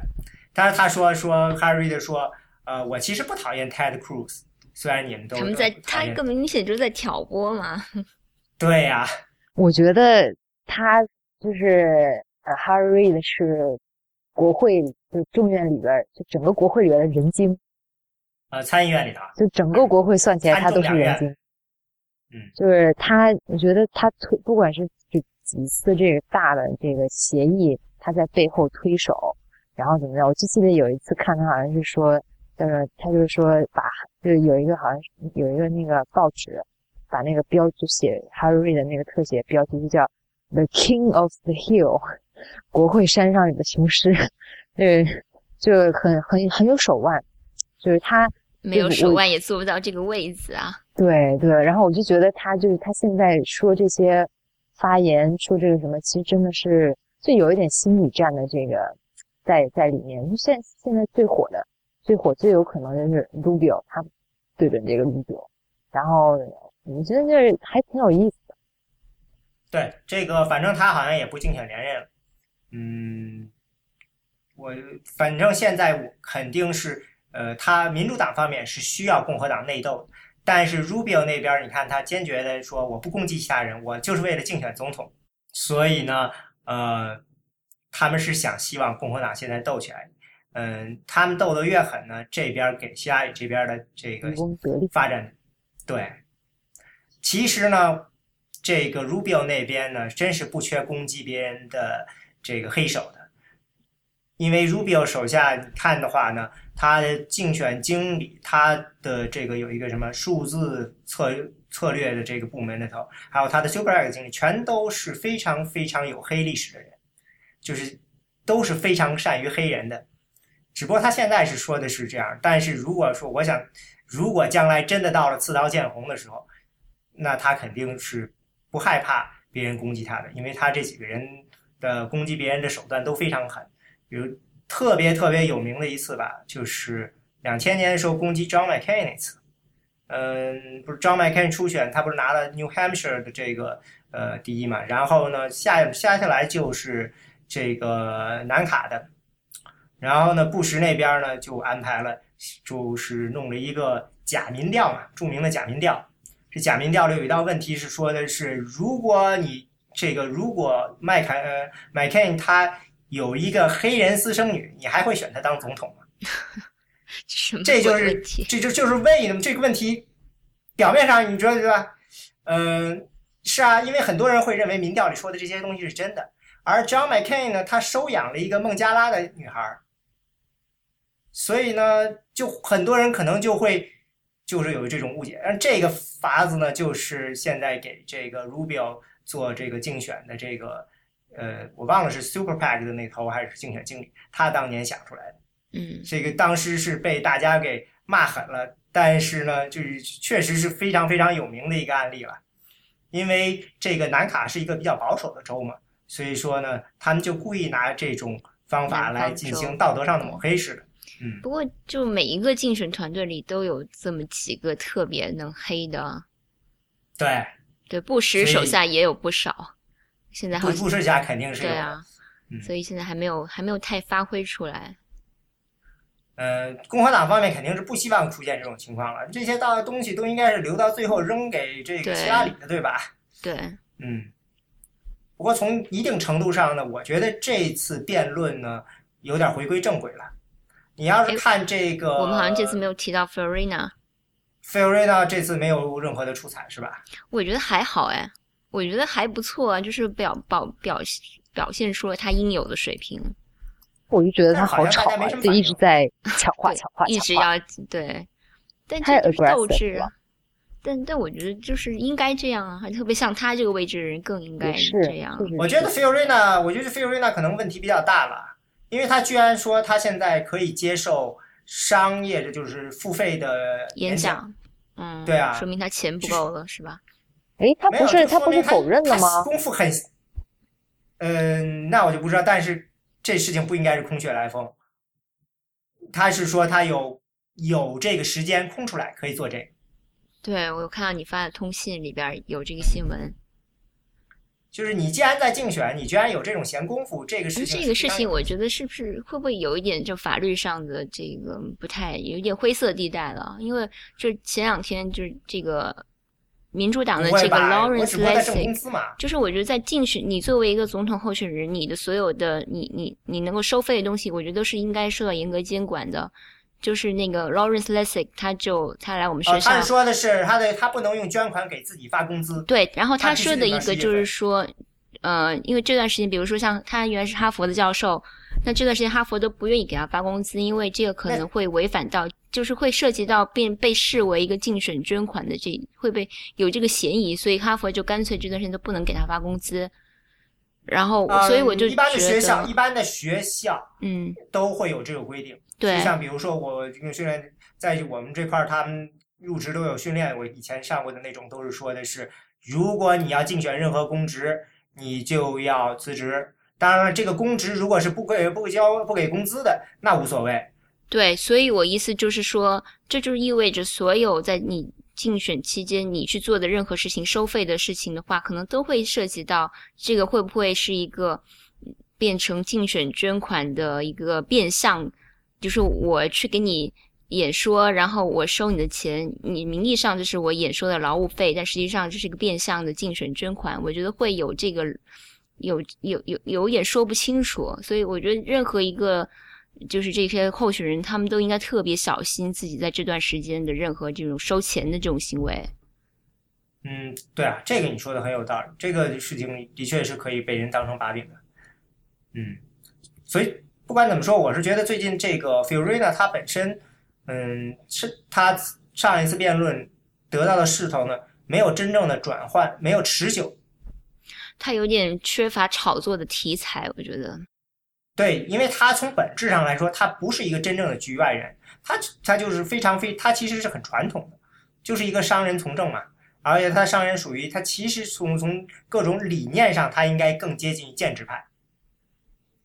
S1: 但是他说说 Harry 的说，呃，我其实不讨厌 Ted Cruz，虽然你们都
S2: 他们在他更明显就是在挑拨嘛。[laughs]
S1: 对呀、
S3: 我觉得他就是呃，Harry Reid 是国会就众院里边，就整个国会里边的人精，
S1: 呃，参议院里头，
S3: 就整个国会算起来，他都是人精。
S1: 嗯，
S3: 就是他，我觉得他推，不管是这几次这个大的这个协议，他在背后推手，然后怎么样？我就记得有一次看他好像是说，就是他就是说把，就是有一个好像有一个那个报纸，把那个标就写 Harry 的那个特写标题就叫 The King of the Hill，[laughs] 国会山上里的雄狮，[laughs] 对，就很很很有手腕，就是他。
S2: 没有手腕也做不到这个位子啊。
S3: 对对，然后我就觉得他就是他现在说这些发言，说这个什么，其实真的是就有一点心理战的这个在在里面。就现现在最火的、最火、最有可能就是 Rubio，他对准这个 Rubio，然后我觉得就是还挺有意思的。
S1: 对这个，反正他好像也不竞选连任了。嗯，我反正现在我肯定是，呃，他民主党方面是需要共和党内斗，但是 Rubio 那边，你看他坚决的说，我不攻击其他人，我就是为了竞选总统。所以呢，呃，他们是想希望共和党现在斗起来。嗯，他们斗得越狠呢，这边给希拉里这边的这个发展，对。其实呢，这个 Rubio 那边呢，真是不缺攻击别人的这个黑手的，因为 Rubio 手下看的话呢，他的竞选经理，他的这个有一个什么数字策策略的这个部门里头，还有他的 Super PAC 经理，全都是非常非常有黑历史的人，就是都是非常善于黑人的。只不过他现在是说的是这样，但是如果说我想，如果将来真的到了刺刀见红的时候，那他肯定是不害怕别人攻击他的，因为他这几个人的攻击别人的手段都非常狠。比如特别特别有名的一次吧，就是两千年的时候攻击 John McCain 那次。嗯，不是 John McCain 初选，他不是拿了 New Hampshire 的这个呃第一嘛？然后呢，下下下来就是这个南卡的，然后呢，布什那边呢就安排了，就是弄了一个假民调嘛，著名的假民调。这假民调里有一道问题是说的是，如果你这个如果麦凯呃麦凯恩他有一个黑人私生女，你还会选他当总统吗？[laughs] 这就是这就就是问的这个问题。表面上你觉得对吧？嗯，是啊，因为很多人会认为民调里说的这些东西是真的。而 John McCain 呢，他收养了一个孟加拉的女孩，所以呢，就很多人可能就会就是有这种误解。而这个法子呢，就是现在给这个 Rubio 做这个竞选的这个呃，我忘了是 Super PAC 的那头还是竞选经理，他当年想出来的。
S2: 嗯，
S1: 这个当时是被大家给骂狠了。但是呢，就是确实是非常非常有名的一个案例了，因为这个南卡是一个比较保守的州嘛，所以说呢，他们就故意拿这种方法来进行道德上的抹黑似的。嗯，
S2: 不过就每一个竞选团队里都有这么几个特别能黑的。
S1: 对
S2: 对，布什手下也有不少，现在好
S1: 布什家肯定是
S2: 对啊，所以现在还没有还没有太发挥出来。
S1: 呃，共和党方面肯定是不希望出现这种情况了。这些大东西都应该是留到最后扔给这个希拉里的，对吧？
S2: 对，
S1: 嗯。不过从一定程度上呢，我觉得这次辩论呢有点回归正轨了。你要是看这个，
S2: 我们好像这次没有提到 Florina。
S1: Florina 这次没有任何的出彩，是吧？
S2: 我觉得还好哎，我觉得还不错啊，就是表表表表现出了他应有的水平。
S3: 我就觉得他好吵啊，就一直在 [laughs] 抢话抢话，
S2: 一直要对，但这就是斗志。但但我觉得就是应该这样啊，特别像他这个位置的人更应该是这样。
S1: 我觉得菲尔瑞娜，我觉得菲尔瑞娜可能问题比较大了，因为他居然说他现在可以接受商业的，就是付费的
S2: 演
S1: 讲。
S2: 嗯，
S1: 对啊，
S2: 说明他钱不够了，是吧？
S3: 哎，他不是他不是否认了吗？
S1: 功夫很，嗯，那我就不知道，但是。这事情不应该是空穴来风，他是说他有有这个时间空出来可以做这个。
S2: 对，我有看到你发的通信里边有这个新闻。
S1: 就是你既然在竞选，你居然有这种闲工夫，这个事情。
S2: 这个事情，我觉得是不是会不会有一点就法律上的这个不太有一点灰色地带了？因为就前两天就是这个。民主党的这个 Lawrence Lessig，就是我觉得在竞选，你作为一个总统候选人，你的所有的你你你能够收费的东西，我觉得都是应该受到严格监管的。就是那个 Lawrence Lessig，他就他来我们学校，
S1: 他说的是他的他不能用捐款给自己发工资。
S2: 对，然后他说的一个就是说，呃，因为这段时间，比如说像他原来是哈佛的教授。那这段时间哈佛都不愿意给他发工资，因为这个可能会违反到，就是会涉及到并被视为一个竞选捐款的这会被有这个嫌疑，所以哈佛就干脆这段时间都不能给他发工资。然后，所以我就
S1: 一般的学校，一般的学校，
S2: 嗯，
S1: 都会有这个规定。
S2: 对，就
S1: 像比如说我这个训练，在我们这块儿，他们入职都有训练。我以前上过的那种都是说的是，如果你要竞选任何公职，你就要辞职。当然了，这个公职如果是不给不交不给工资的，那无所谓。
S2: 对，所以我意思就是说，这就意味着所有在你竞选期间你去做的任何事情收费的事情的话，可能都会涉及到这个会不会是一个变成竞选捐款的一个变相，就是我去给你演说，然后我收你的钱，你名义上就是我演说的劳务费，但实际上这是一个变相的竞选捐款。我觉得会有这个。有有有有点说不清楚，所以我觉得任何一个就是这些候选人，他们都应该特别小心自己在这段时间的任何这种收钱的这种行为。
S1: 嗯，对啊，这个你说的很有道理，这个事情的确是可以被人当成把柄的。嗯，所以不管怎么说，我是觉得最近这个 Fiorina 他本身，嗯，是他上一次辩论得到的势头呢，没有真正的转换，没有持久。
S2: 他有点缺乏炒作的题材，我觉得。
S1: 对，因为他从本质上来说，他不是一个真正的局外人，他他就是非常非，他其实是很传统的，就是一个商人从政嘛。而且他商人属于他，其实从从各种理念上，他应该更接近于建制派。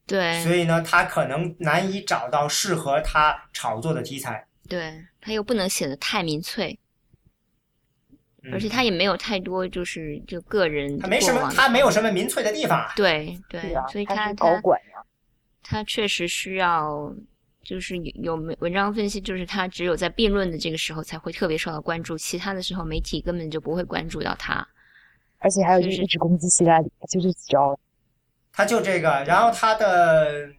S2: 对。
S1: 所以呢，他可能难以找到适合他炒作的题材。
S2: 对他又不能写的太民粹。而且他也没有太多，就是就个人，
S1: 他没什么，他没有什么民粹的地方。
S2: 对对，所以他
S3: 他高管呀。
S2: 他确实需要，就是有有文章分析，就是他只有在辩论的这个时候才会特别受到关注，其他的时候媒体根本就不会关注到他。
S3: 而且还有就是一直攻击希拉里，就这几招。
S1: 他就这个，然后他的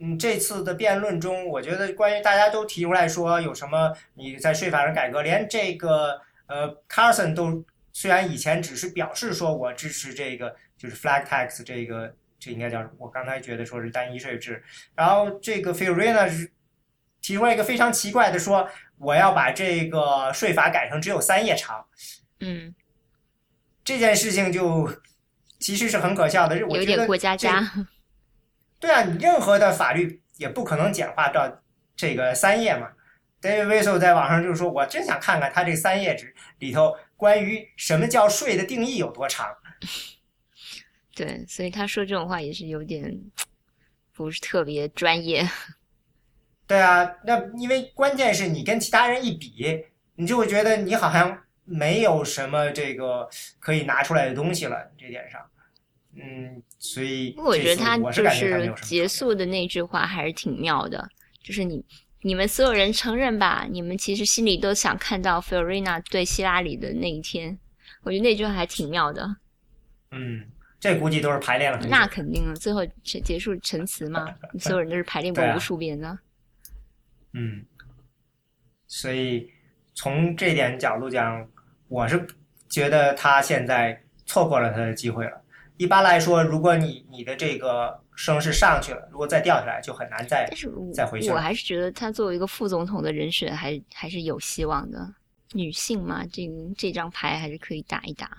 S1: 嗯这次的辩论中，我觉得关于大家都提出来说有什么你在税法上改革，连这个呃 Carson 都虽然以前只是表示说我支持这个就是 flag tax 这个。这应该叫我刚才觉得说是单一税制，然后这个 Fiorina 是提出了一个非常奇怪的说，我要把这个税法改成只有三页长。
S2: 嗯，
S1: 这件事情就其实是很可笑的，
S2: 有点过家家。[laughs]
S1: 对啊，你任何的法律也不可能简化到这个三页嘛。David w i s e l 在网上就是说，我真想看看他这三页纸里头关于什么叫税的定义有多长。
S2: 对，所以他说这种话也是有点不是特别专业。
S1: 对啊，那因为关键是你跟其他人一比，你就会觉得你好像没有什么这个可以拿出来的东西了。这点上，嗯，所以
S2: 我觉得他就是结束
S1: 的
S2: 那句话还是挺妙的，就是你你们所有人承认吧，你们其实心里都想看到 Fiorina 对希拉里的那一天。我觉得那句话还挺妙的。
S1: 嗯。这估计都是排练了。
S2: 那肯定了，最后结结束陈词嘛，所有人都是排练过 [laughs] 无数遍的。
S1: 嗯，所以从这点角度讲，我是觉得他现在错过了他的机会了。一般来说，如果你你的这个声势上去了，如果再掉下来，就很难再再回去。
S2: 我还是觉得他作为一个副总统的人选，还还是有希望的。女性嘛，这这张牌还是可以打一打。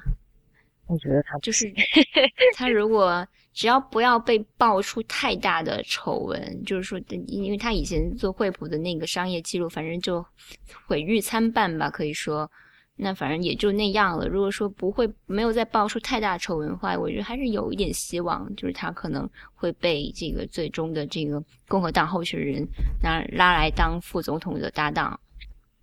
S3: 我觉得他
S2: 就是 [laughs] 他，如果只要不要被爆出太大的丑闻，就是说，因为他以前做惠普的那个商业记录，反正就毁誉参半吧，可以说，那反正也就那样了。如果说不会没有再爆出太大丑闻的话，我觉得还是有一点希望，就是他可能会被这个最终的这个共和党候选人拉拉来当副总统的搭档。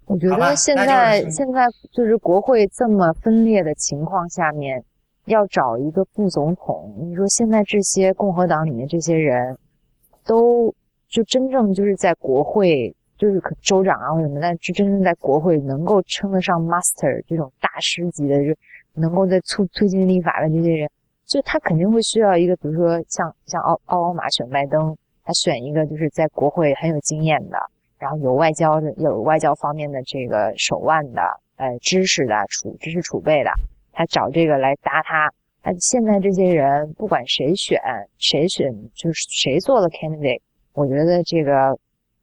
S3: 我觉得现在现在就是国会这么分裂的情况下面。要找一个副总统，你说现在这些共和党里面这些人，都就真正就是在国会，就是可州长啊或什么，但就真正在国会能够称得上 master 这种大师级的，就能够在促推进立法的这些人，就他肯定会需要一个，比如说像像奥奥巴马选拜登，他选一个就是在国会很有经验的，然后有外交的有外交方面的这个手腕的，呃，知识的储知识储备的。他找这个来搭他，他现在这些人不管谁选谁选，就是谁做了 candidate，我觉得这个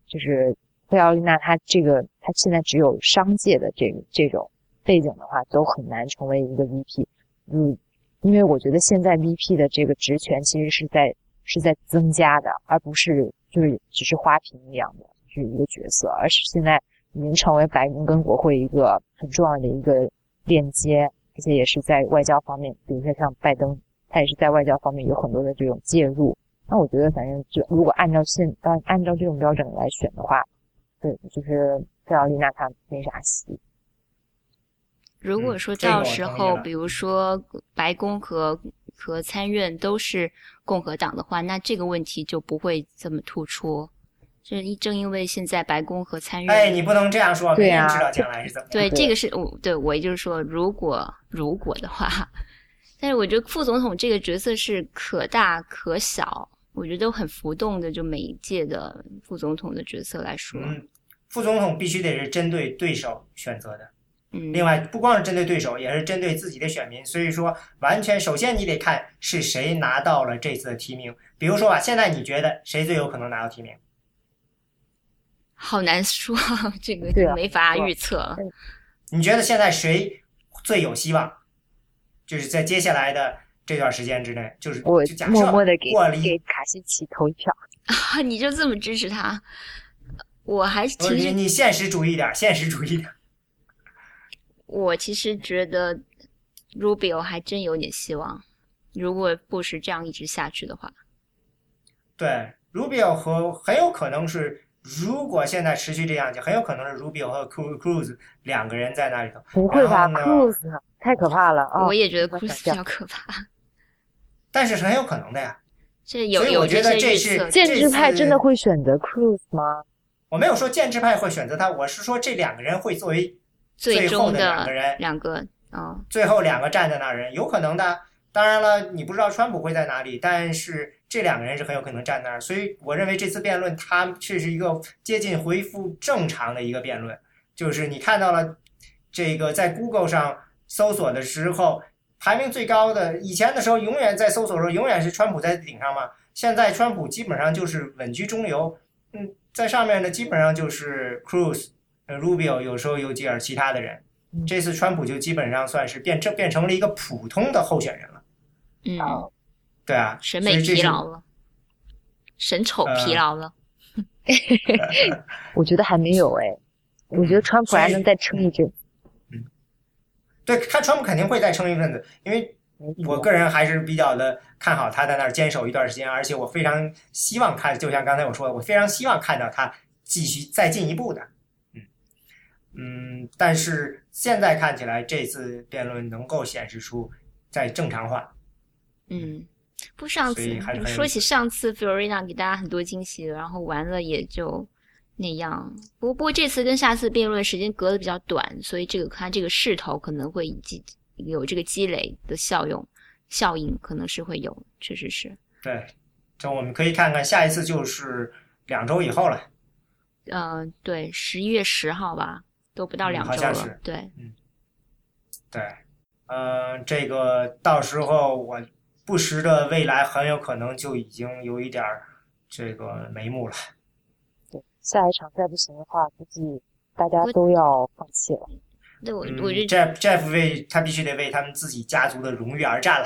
S3: 就是费奥丽娜，她这个她现在只有商界的这个这种背景的话，都很难成为一个 VP。嗯，因为我觉得现在 VP 的这个职权其实是在是在增加的，而不是就是只是花瓶一样的是一个角色，而是现在已经成为白宫跟国会一个很重要的一个链接。而且也是在外交方面，比如说像拜登，他也是在外交方面有很多的这种介入。那我觉得，反正就如果按照现按按照这种标准来选的话，对，就是费奥丽娜她没啥戏。
S2: 如果说到时候，比如说白宫和和参院都是共和党的话，那这个问题就不会这么突出。这一正因为现在白宫和参院，
S1: 哎，你不能这样说，
S3: 没
S1: 人知道将来是怎么。
S2: 对，这个是我对我也就是说，如果如果的话，但是我觉得副总统这个角色是可大可小，我觉得都很浮动的。就每一届的副总统的角色来说，
S1: 嗯，副总统必须得是针对对手选择的，
S2: 嗯，
S1: 另外不光是针对对手，也是针对自己的选民。所以说，完全首先你得看是谁拿到了这次的提名。比如说吧，现在你觉得谁最有可能拿到提名？
S2: 好难说，这个就没法预测。
S1: 你觉得现在谁最有希望？就是在接下来的这段时间之内，就是
S3: 我默默的给
S1: 给
S3: 卡西奇投一票
S2: 啊！[laughs] 你就这么支持他？我还是其实
S1: 你你现实主义点，现实主义点。[laughs]
S2: 我其实觉得 Rubio 还真有点希望，如果不是这样一直下去的话。
S1: 对，Rubio 和很有可能是。如果现在持续这样，就很有可能是 Rubio 和 Cruz 两个人在那里头。
S3: 不会吧，Cruz 太可怕了啊！
S2: 我也觉得 Cruz 比较可怕。[laughs]
S1: 但是是很有可能的呀，
S2: 这有
S1: 所以我觉
S2: 有这些
S1: 得这是
S2: 预测，
S3: 建制派真的会选择 Cruz 吗？
S1: 我没有说建制派会选择他，我是说这两个人会作为
S2: 最
S1: 后的两个人
S2: 两个哦，
S1: 最后两个站在那儿人，有可能的。当然了，你不知道川普会在哪里，但是这两个人是很有可能站那儿。所以我认为这次辩论它却是一个接近恢复正常的一个辩论，就是你看到了这个在 Google 上搜索的时候排名最高的，以前的时候永远在搜索的时候永远是川普在顶上嘛，现在川普基本上就是稳居中游，嗯，在上面呢基本上就是 Cruz、呃 Rubio，有时候有几尔其他的人。这次川普就基本上算是变成变成了一个普通的候选人了，
S2: 嗯，
S3: 啊
S1: 对啊，
S2: 审美疲劳了，审丑疲
S1: 呃
S2: 劳了。[laughs]
S3: 我觉得还没有哎，我觉得川普还能再撑一阵。
S1: 嗯对，看川普肯定会再撑一阵子，因为我个人还是比较的看好他在那儿坚守一段时间，而且我非常希望看，就像刚才我说的，我非常希望看到他继续再进一步的，嗯嗯，但是现在看起来这次辩论能够显示出在正常化，
S2: 嗯，不，上次说起上次 Florina 给大家很多惊喜，然后完了也就那样。不过不过这次跟下次辩论时间隔得比较短，所以这个看这个势头可能会积有这个积累的效用效应，可能是会有，确实是。
S1: 对，就我们可以看看下一次就是两周以后了。
S2: 呃，对，十一月十号吧，都不到
S1: 嗯
S2: 两周了。
S1: 好像是
S2: 对，
S1: 对，呃，这个到时候我不时的未来很有可能就已经有一点儿这个眉目了。
S3: 对，下一场再不行的话，估计大家都要放弃了。
S2: 对我
S1: 嗯
S2: 我觉得
S1: ，Jeff Jeff 为他必须得为他们自己家族的荣誉而战了。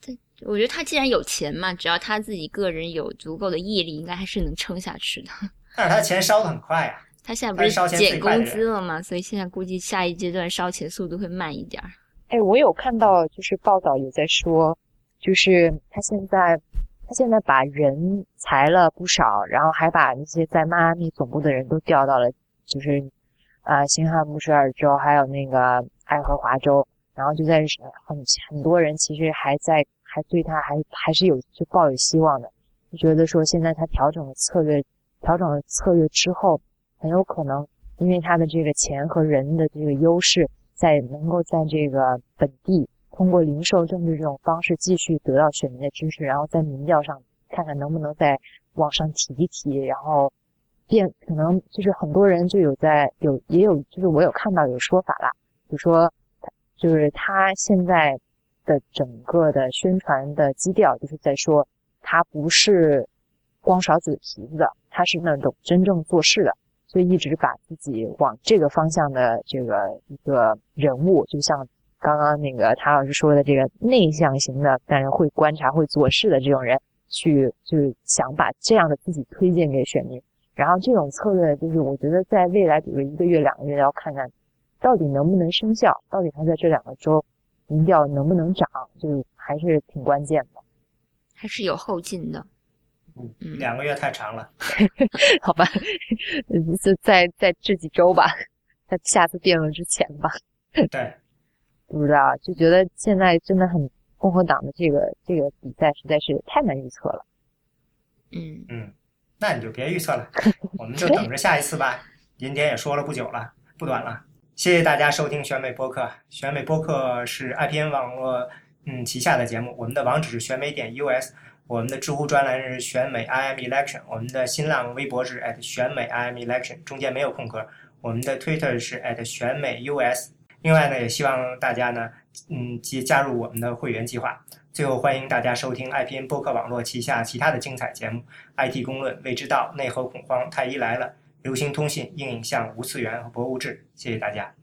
S2: 对我觉得他既然有钱嘛，只要他自己个人有足够的毅力，应该还是能撑下去的。[laughs]
S1: 但是他钱烧的很快啊、
S2: 他现在不是
S1: 他是烧钱
S2: 减工资了吗？所以现在估计下一阶段烧钱速度会慢一点儿。
S3: 哎，我有看到就是报道有在说，就是他现在他现在把人裁了不少，然后还把那些在迈阿密总部的人都调到了就是啊、新罕布什尔州还有那个爱荷华州，然后就在很很多人其实还在还对他还还是有就抱有希望的，就觉得说现在他调整了策略，调整了策略之后，很有可能因为他的这个钱和人的这个优势。在能够在这个本地通过零售政治这种方式继续得到选民的支持，然后在民调上看看能不能再往上提一提，然后变可能就是很多人就有在有也有就是我有看到有说法啦，就说就是他现在的整个的宣传的基调就是在说他不是光耍嘴皮子的，他是那种真正做事的。所以一直把自己往这个方向的这个一个人物，就像刚刚那个谭老师说的这个内向型的，但是会观察、会做事的这种人，去就是想把这样的自己推荐给选民。然后这种策略，就是我觉得在未来，比如一个月、两个月，要看看到底能不能生效，到底它在这两个周民调能不能涨，就还是挺关键的。
S2: 还是有后劲的。嗯
S1: 两个月太长了。[laughs]
S3: 好吧，就在在这几周吧，在下次辩论之前吧。
S1: 对，[laughs]
S3: 不知道，就觉得现在真的很共和党的这个这个比赛实在是太难预测了。
S2: 嗯，
S1: 嗯，那你就别预测了，[laughs] 我们就等着下一次吧。今天也说了不久了，不短了。谢谢大家收听选美播客。选美播客是 IPN 网络嗯旗下的节目，我们的网址是选美点 US，我们的知乎专栏是选美 IM Election，我们的新浪微博是 at 选美 IM Election，中间没有空格。我们的 Twitter 是 at 选美 US。另外呢，也希望大家呢，嗯，加加入我们的会员计划。最后，欢迎大家收听 IPN 播客网络旗下其他的精彩节目：IT 公论、未知道、内核恐慌、太医来了、流行通信、硬影像、无次元和博物志。谢谢大家。